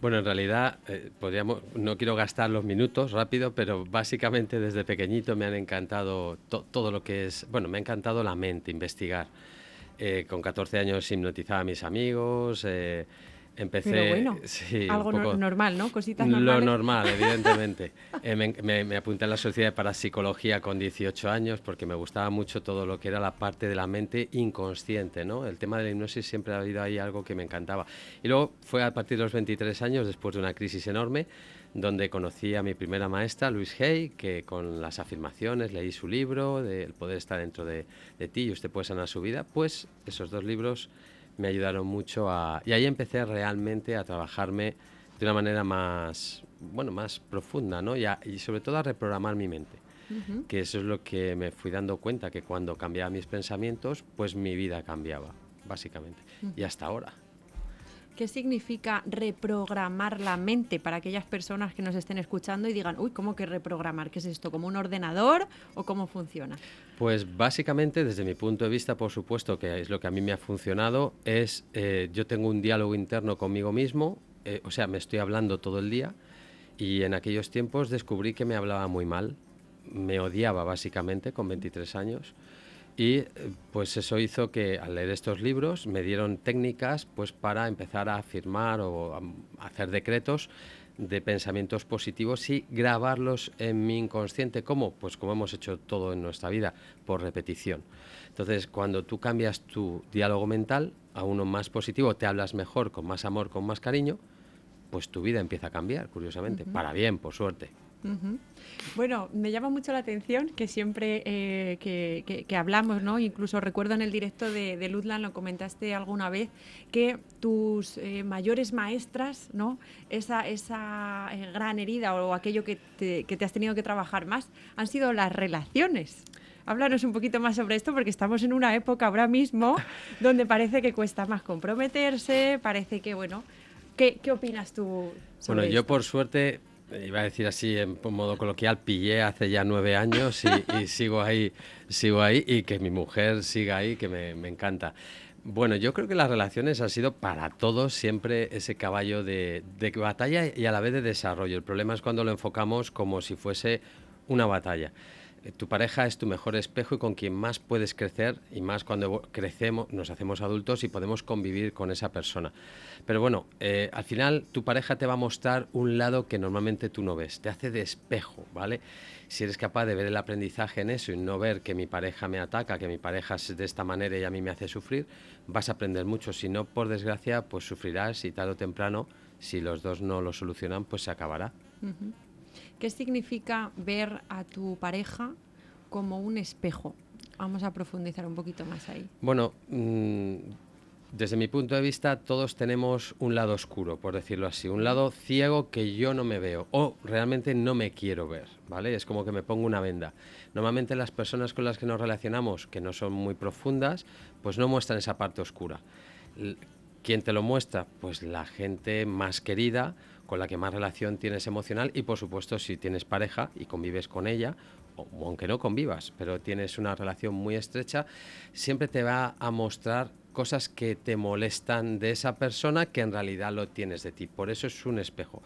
Bueno, en realidad, eh, podríamos, no quiero gastar los minutos rápido, pero básicamente desde pequeñito me han encantado todo lo que es, bueno, me ha encantado la mente, investigar. Eh, con 14 años hipnotizaba a mis amigos, eh, Empecé, Pero bueno, algo normal, ¿no? Cositas normales. Lo normal, evidentemente. Eh, me, apunté a la Sociedad para Psicología con 18 años porque me gustaba mucho todo lo que era la parte de la mente inconsciente, ¿no? El tema de la hipnosis siempre ha habido ahí algo que me encantaba. Y luego fue a partir de los 23 años, después de una crisis enorme, donde conocí a mi primera maestra, Luis Hay, que con las afirmaciones leí su libro, de El poder estar dentro de, de ti y usted puede sanar su vida. Pues esos dos libros me ayudaron mucho a... Y ahí empecé realmente a trabajarme de una manera más, bueno, más profunda, ¿no? Y, y sobre todo a reprogramar mi mente. que eso es lo que me fui dando cuenta, que cuando cambiaba mis pensamientos, pues mi vida cambiaba, básicamente. Y hasta ahora. ¿Qué significa reprogramar la mente para aquellas personas que nos estén escuchando y digan, uy, ¿cómo que reprogramar? ¿Qué es esto? ¿Como un ordenador o cómo funciona? Pues básicamente, desde mi punto de vista, por supuesto, que es lo que a mí me ha funcionado, es eh, yo tengo un diálogo interno conmigo mismo, eh, o sea, me estoy hablando todo el día y en aquellos tiempos descubrí que me hablaba muy mal, me odiaba básicamente con 23 años y eh, pues eso hizo que al leer estos libros me dieron técnicas pues para empezar a afirmar o a hacer decretos de pensamientos positivos y grabarlos en mi inconsciente. ¿Cómo? Pues como hemos hecho todo en nuestra vida, por repetición. Entonces, cuando tú cambias tu diálogo mental a uno más positivo, te hablas mejor, con más amor, con más cariño, pues tu vida empieza a cambiar, curiosamente, para bien, por suerte. Bueno, me llama mucho la atención que siempre eh, que, hablamos, ¿no? Incluso recuerdo en el directo de, de Luzlan, lo comentaste alguna vez, que tus eh, mayores maestras, ¿no? Esa, esa eh, gran herida o aquello que te, que te has tenido que trabajar más, han sido las relaciones. Háblanos un poquito más sobre esto porque estamos en una época ahora mismo donde parece que cuesta más comprometerse, parece que, bueno, ¿qué, qué opinas tú? Sobre bueno, yo por suerte iba a decir así en modo coloquial, pillé hace ya nueve años y, sigo ahí, sigo ahí y que mi mujer siga ahí, que me, encanta. Bueno, yo creo que las relaciones han sido para todos siempre ese caballo de, de, batalla y a la vez de desarrollo. El problema es cuando lo enfocamos como si fuese una batalla. Eh, tu pareja es tu mejor espejo y con quien más puedes crecer y más cuando crecemos, nos hacemos adultos y podemos convivir con esa persona. Pero bueno, eh, al final tu pareja te va a mostrar un lado que normalmente tú no ves, te hace de espejo, ¿vale? Si eres capaz de ver el aprendizaje en eso y no ver que mi pareja me ataca, que mi pareja es de esta manera y a mí me hace sufrir, vas a aprender mucho. Si no, por desgracia, pues sufrirás y tarde o temprano, si los dos no lo solucionan, pues se acabará. ¿Qué significa ver a tu pareja como un espejo? Vamos a profundizar un poquito más ahí. Bueno, mm, desde mi punto de vista, todos tenemos un lado oscuro, por decirlo así, un lado ciego que yo no me veo o realmente no me quiero ver, ¿vale? Es como que me pongo una venda. Normalmente las personas con las que nos relacionamos, que no son muy profundas, pues no muestran esa parte oscura. ¿Quién te lo muestra? Pues la gente más querida con la que más relación tienes emocional y por supuesto si tienes pareja y convives con ella, o, aunque no convivas, pero tienes una relación muy estrecha, siempre te va a mostrar cosas que te molestan de esa persona que en realidad lo tienes de ti. Por eso es un espejo.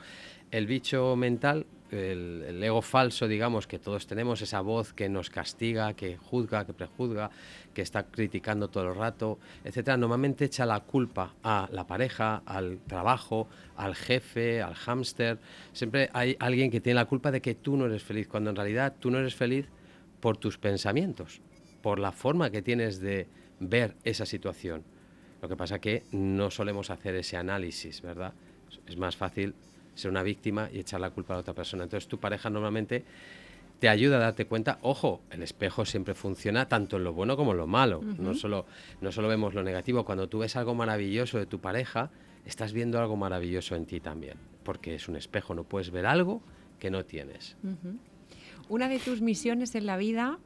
El bicho mental el, ego falso, digamos, que todos tenemos, esa voz que nos castiga, que juzga, que prejuzga, que está criticando todo el rato, etcétera, normalmente echa la culpa a la pareja, al trabajo, al jefe, al hámster. Siempre hay alguien que tiene la culpa de que tú no eres feliz, cuando en realidad tú no eres feliz por tus pensamientos, por la forma que tienes de ver esa situación. Lo que pasa que no solemos hacer ese análisis, ¿verdad? Es más fácil ser una víctima y echar la culpa a la otra persona. Entonces tu pareja normalmente te ayuda a darte cuenta, ojo, el espejo siempre funciona tanto en lo bueno como en lo malo. no, solo, no solo vemos lo negativo, cuando tú ves algo maravilloso de tu pareja, estás viendo algo maravilloso en ti también, porque es un espejo, no puedes ver algo que no tienes. Una de tus misiones en la vida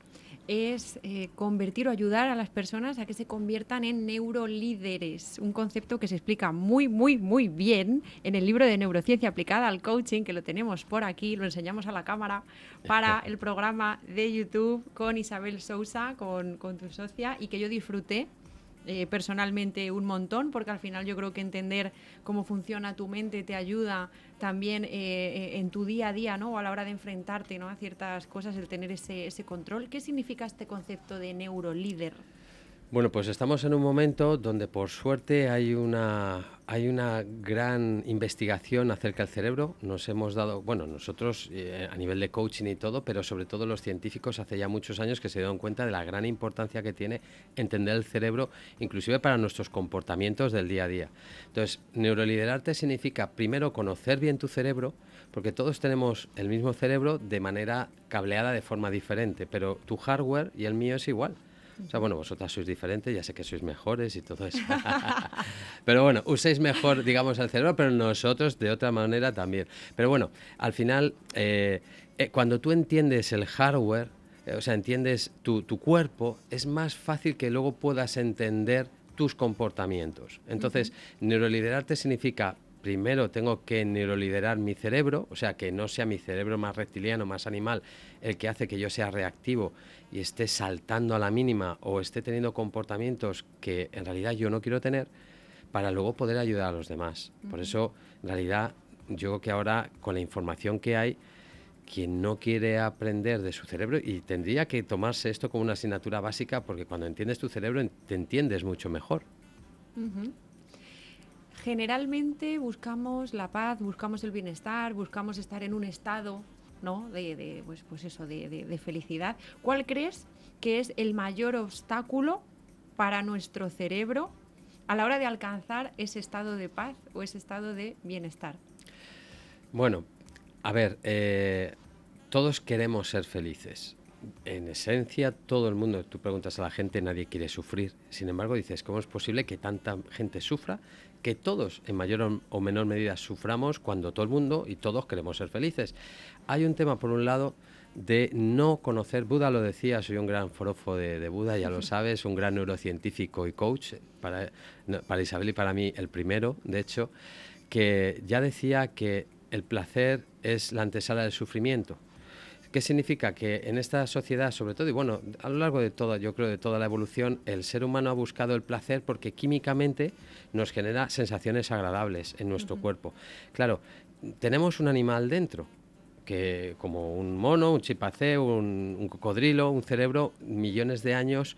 es eh, convertir o ayudar a las personas a que se conviertan en neurolíderes, un concepto que se explica muy, muy, muy bien en el libro de neurociencia aplicada al coaching, que lo tenemos por aquí, lo enseñamos a la cámara, para el programa de YouTube con Isabel Sousa, con, con tu socia, y que yo disfruté eh, personalmente un montón, porque al final yo creo que entender cómo funciona tu mente te ayuda también eh, eh, en tu día a día, ¿no? O a la hora de enfrentarte ¿no? a ciertas cosas, el tener ese, ese control. ¿Qué significa este concepto de neurolíder? Bueno, pues estamos en un momento donde por suerte hay una, hay una gran investigación acerca del cerebro. Nos hemos dado, bueno, nosotros eh, a nivel de coaching y todo, pero sobre todo los científicos hace ya muchos años que se dieron cuenta de la gran importancia que tiene entender el cerebro, inclusive para nuestros comportamientos del día a día. Entonces, neuroliderarte significa primero conocer bien tu cerebro, porque todos tenemos el mismo cerebro de manera cableada de forma diferente, pero tu hardware y el mío es igual. O sea, bueno, vosotras sois diferentes, ya sé que sois mejores y todo eso. pero bueno, uséis mejor, digamos, el cerebro, pero nosotros de otra manera también. Pero bueno, al final, eh, eh, cuando tú entiendes el hardware, eh, o sea, entiendes tu, tu, cuerpo, es más fácil que luego puedas entender tus comportamientos. Entonces, neuroliderarte significa primero tengo que neuroliderar mi cerebro, o sea, que no sea mi cerebro más reptiliano, más animal, el que hace que yo sea reactivo y esté saltando a la mínima o esté teniendo comportamientos que en realidad yo no quiero tener, para luego poder ayudar a los demás. Por eso, en realidad, yo creo que ahora, con la información que hay, quien no quiere aprender de su cerebro y tendría que tomarse esto como una asignatura básica porque cuando entiendes tu cerebro te entiendes mucho mejor. Generalmente buscamos la paz, buscamos el bienestar, buscamos estar en un estado ¿no? de, pues, pues eso, de, felicidad. ¿Cuál crees que es el mayor obstáculo para nuestro cerebro a la hora de alcanzar ese estado de paz o ese estado de bienestar? Bueno, a ver, eh, todos queremos ser felices. En esencia, todo el mundo, tú preguntas a la gente, nadie quiere sufrir. Sin embargo, dices, ¿cómo es posible que tanta gente sufra que todos en mayor o menor medida suframos cuando todo el mundo y todos queremos ser felices. Hay un tema, por un lado, de no conocer, Buda lo decía, soy un gran forofo de, Buda, ya lo sabes, un gran neurocientífico y coach, para, para Isabel y para mí el primero, de hecho, que ya decía que el placer es la antesala del sufrimiento. ¿Qué significa? Que en esta sociedad, sobre todo, y bueno, a lo largo de toda, yo creo, de toda la evolución, el ser humano ha buscado el placer porque químicamente nos genera sensaciones agradables en nuestro cuerpo. Claro, tenemos un animal dentro, que como un mono, un chipacé, un, cocodrilo, un cerebro, millones de años,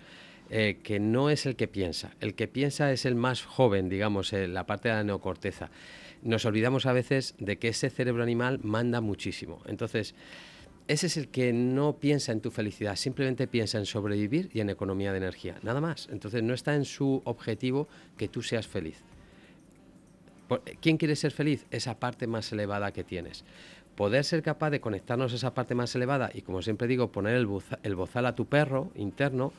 eh, que no es el que piensa. El que piensa es el más joven, digamos, eh, la parte de la neocorteza. Nos olvidamos a veces de que ese cerebro animal manda muchísimo. Entonces, ese es el que no piensa en tu felicidad, simplemente piensa en sobrevivir y en economía de energía, nada más. Entonces no está en su objetivo que tú seas feliz. ¿Quién quiere ser feliz? Esa parte más elevada que tienes. Poder ser capaz de conectarnos a esa parte más elevada y, como siempre digo, poner el, bozal a tu perro interno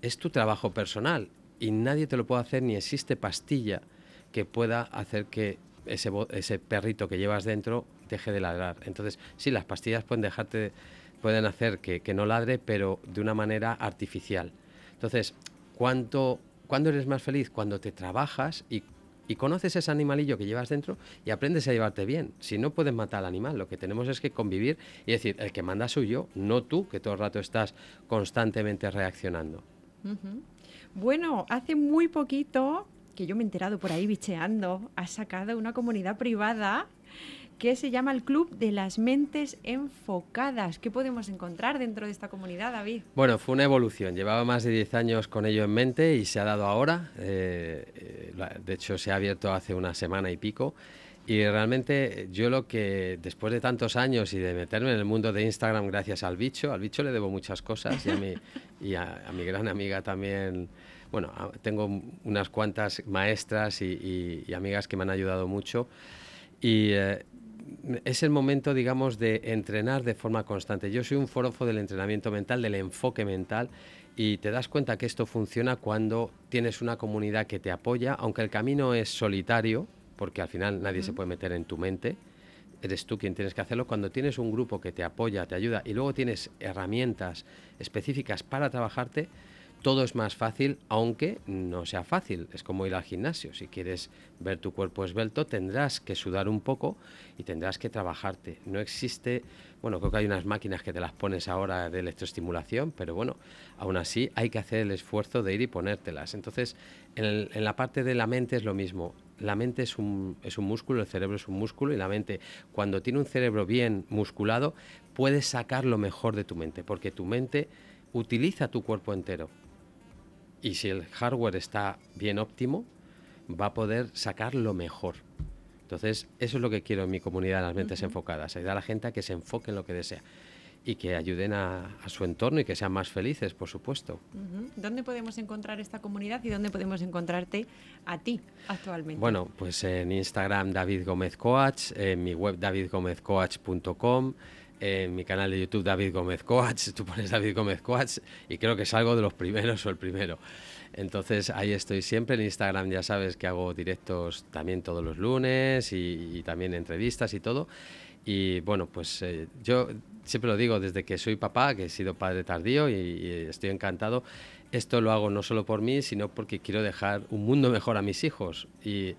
es tu trabajo personal y nadie te lo puede hacer ni existe pastilla que pueda hacer que ese, perrito que llevas dentro deje de ladrar. Entonces, sí, las pastillas pueden dejarte, pueden hacer que, no ladre, pero de una manera artificial. Entonces, ¿cuánto, ¿cuándo eres más feliz? Cuando te trabajas y, y conoces ese animalillo que llevas dentro y aprendes a llevarte bien. Si no puedes matar al animal, lo que tenemos es que convivir y decir, el que manda soy yo, no tú, que todo el rato estás constantemente reaccionando. Bueno, hace muy poquito que yo me he enterado por ahí bicheando, has sacado una comunidad privada que se llama el Club de las Mentes Enfocadas. ¿Qué podemos encontrar dentro de esta comunidad, David? Bueno, fue una evolución. Llevaba más de 10 años con ello en mente y se ha dado ahora. Eh, eh, de hecho, se ha abierto hace una semana y pico. Y realmente yo lo que, después de tantos años y de meterme en el mundo de Instagram gracias al bicho, al bicho le debo muchas cosas y a mi, y a, mi gran amiga también, bueno, tengo unas cuantas maestras y, amigas que me han ayudado mucho. Y eh, es el momento, digamos, de entrenar de forma constante. Yo soy un forofo del entrenamiento mental, del enfoque mental, y te das cuenta que esto funciona cuando tienes una comunidad que te apoya, aunque el camino es solitario, porque al final nadie se puede meter en tu mente, eres tú quien tienes que hacerlo. Cuando tienes un grupo que te apoya, te ayuda, y luego tienes herramientas específicas para trabajarte, todo es más fácil, aunque no sea fácil. Es como ir al gimnasio. Si quieres ver tu cuerpo esbelto, tendrás que sudar un poco y tendrás que trabajarte. No existe, bueno, creo que hay unas máquinas que te las pones ahora de electroestimulación, pero bueno, aún así hay que hacer el esfuerzo de ir y ponértelas. Entonces, en, la parte de la mente es lo mismo. La mente es un, es un músculo, el cerebro es un músculo y la mente, cuando tiene un cerebro bien musculado, puedes sacar lo mejor de tu mente, porque tu mente utiliza tu cuerpo entero y si el hardware está bien óptimo, va a poder sacar lo mejor. Entonces, eso es lo que quiero en mi comunidad las mentes enfocadas, ayudar a la gente a que se enfoque en lo que desea y que ayuden a, su entorno y que sean más felices, por supuesto. ¿Dónde podemos encontrar esta comunidad y dónde podemos encontrarte a ti actualmente? Bueno, pues en Instagram David Gómez Coach, en mi web davidgomezcoach.com, en mi canal de YouTube David Gómez Coach, tú pones David Gómez Coach y creo que es algo de los primeros o el primero. Entonces ahí estoy siempre en Instagram, ya sabes que hago directos también todos los lunes y, también entrevistas y todo. Y bueno, pues eh, yo siempre lo digo, desde que soy papá, que he sido padre tardío y, estoy encantado, esto lo hago no solo por mí, sino porque quiero dejar un mundo mejor a mis hijos. Y,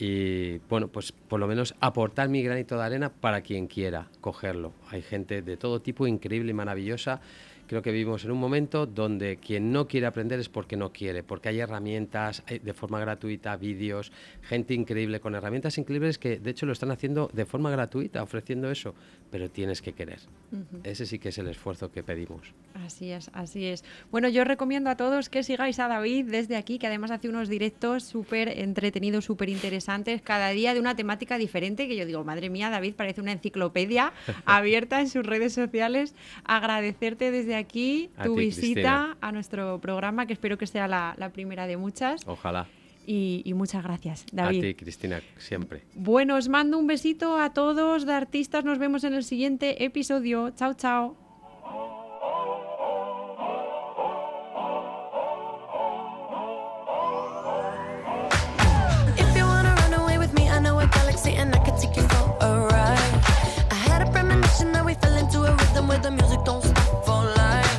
y bueno, pues por lo menos aportar mi granito de arena para quien quiera cogerlo. Hay gente de todo tipo, increíble y maravillosa, Creo que vivimos en un momento donde quien no quiere aprender es porque no quiere, porque hay herramientas de forma gratuita, vídeos, gente increíble con herramientas increíbles que de hecho lo están haciendo de forma gratuita, ofreciendo eso, pero tienes que querer. Ese sí que es el esfuerzo que pedimos. Así es, así es. Bueno, yo recomiendo a todos que sigáis a David desde aquí, que además hace unos directos súper entretenidos, súper interesantes, cada día de una temática diferente, que yo digo, madre mía, David parece una enciclopedia abierta en sus redes sociales. Agradecerte desde aquí tu visita a nuestro programa, que espero que sea la, primera de muchas. Ojalá. Y, muchas gracias, David. A ti, Cristina, siempre. Bueno, os mando un besito a todos de artistas. Nos vemos en el siguiente episodio. Chao, chao. I'm levitating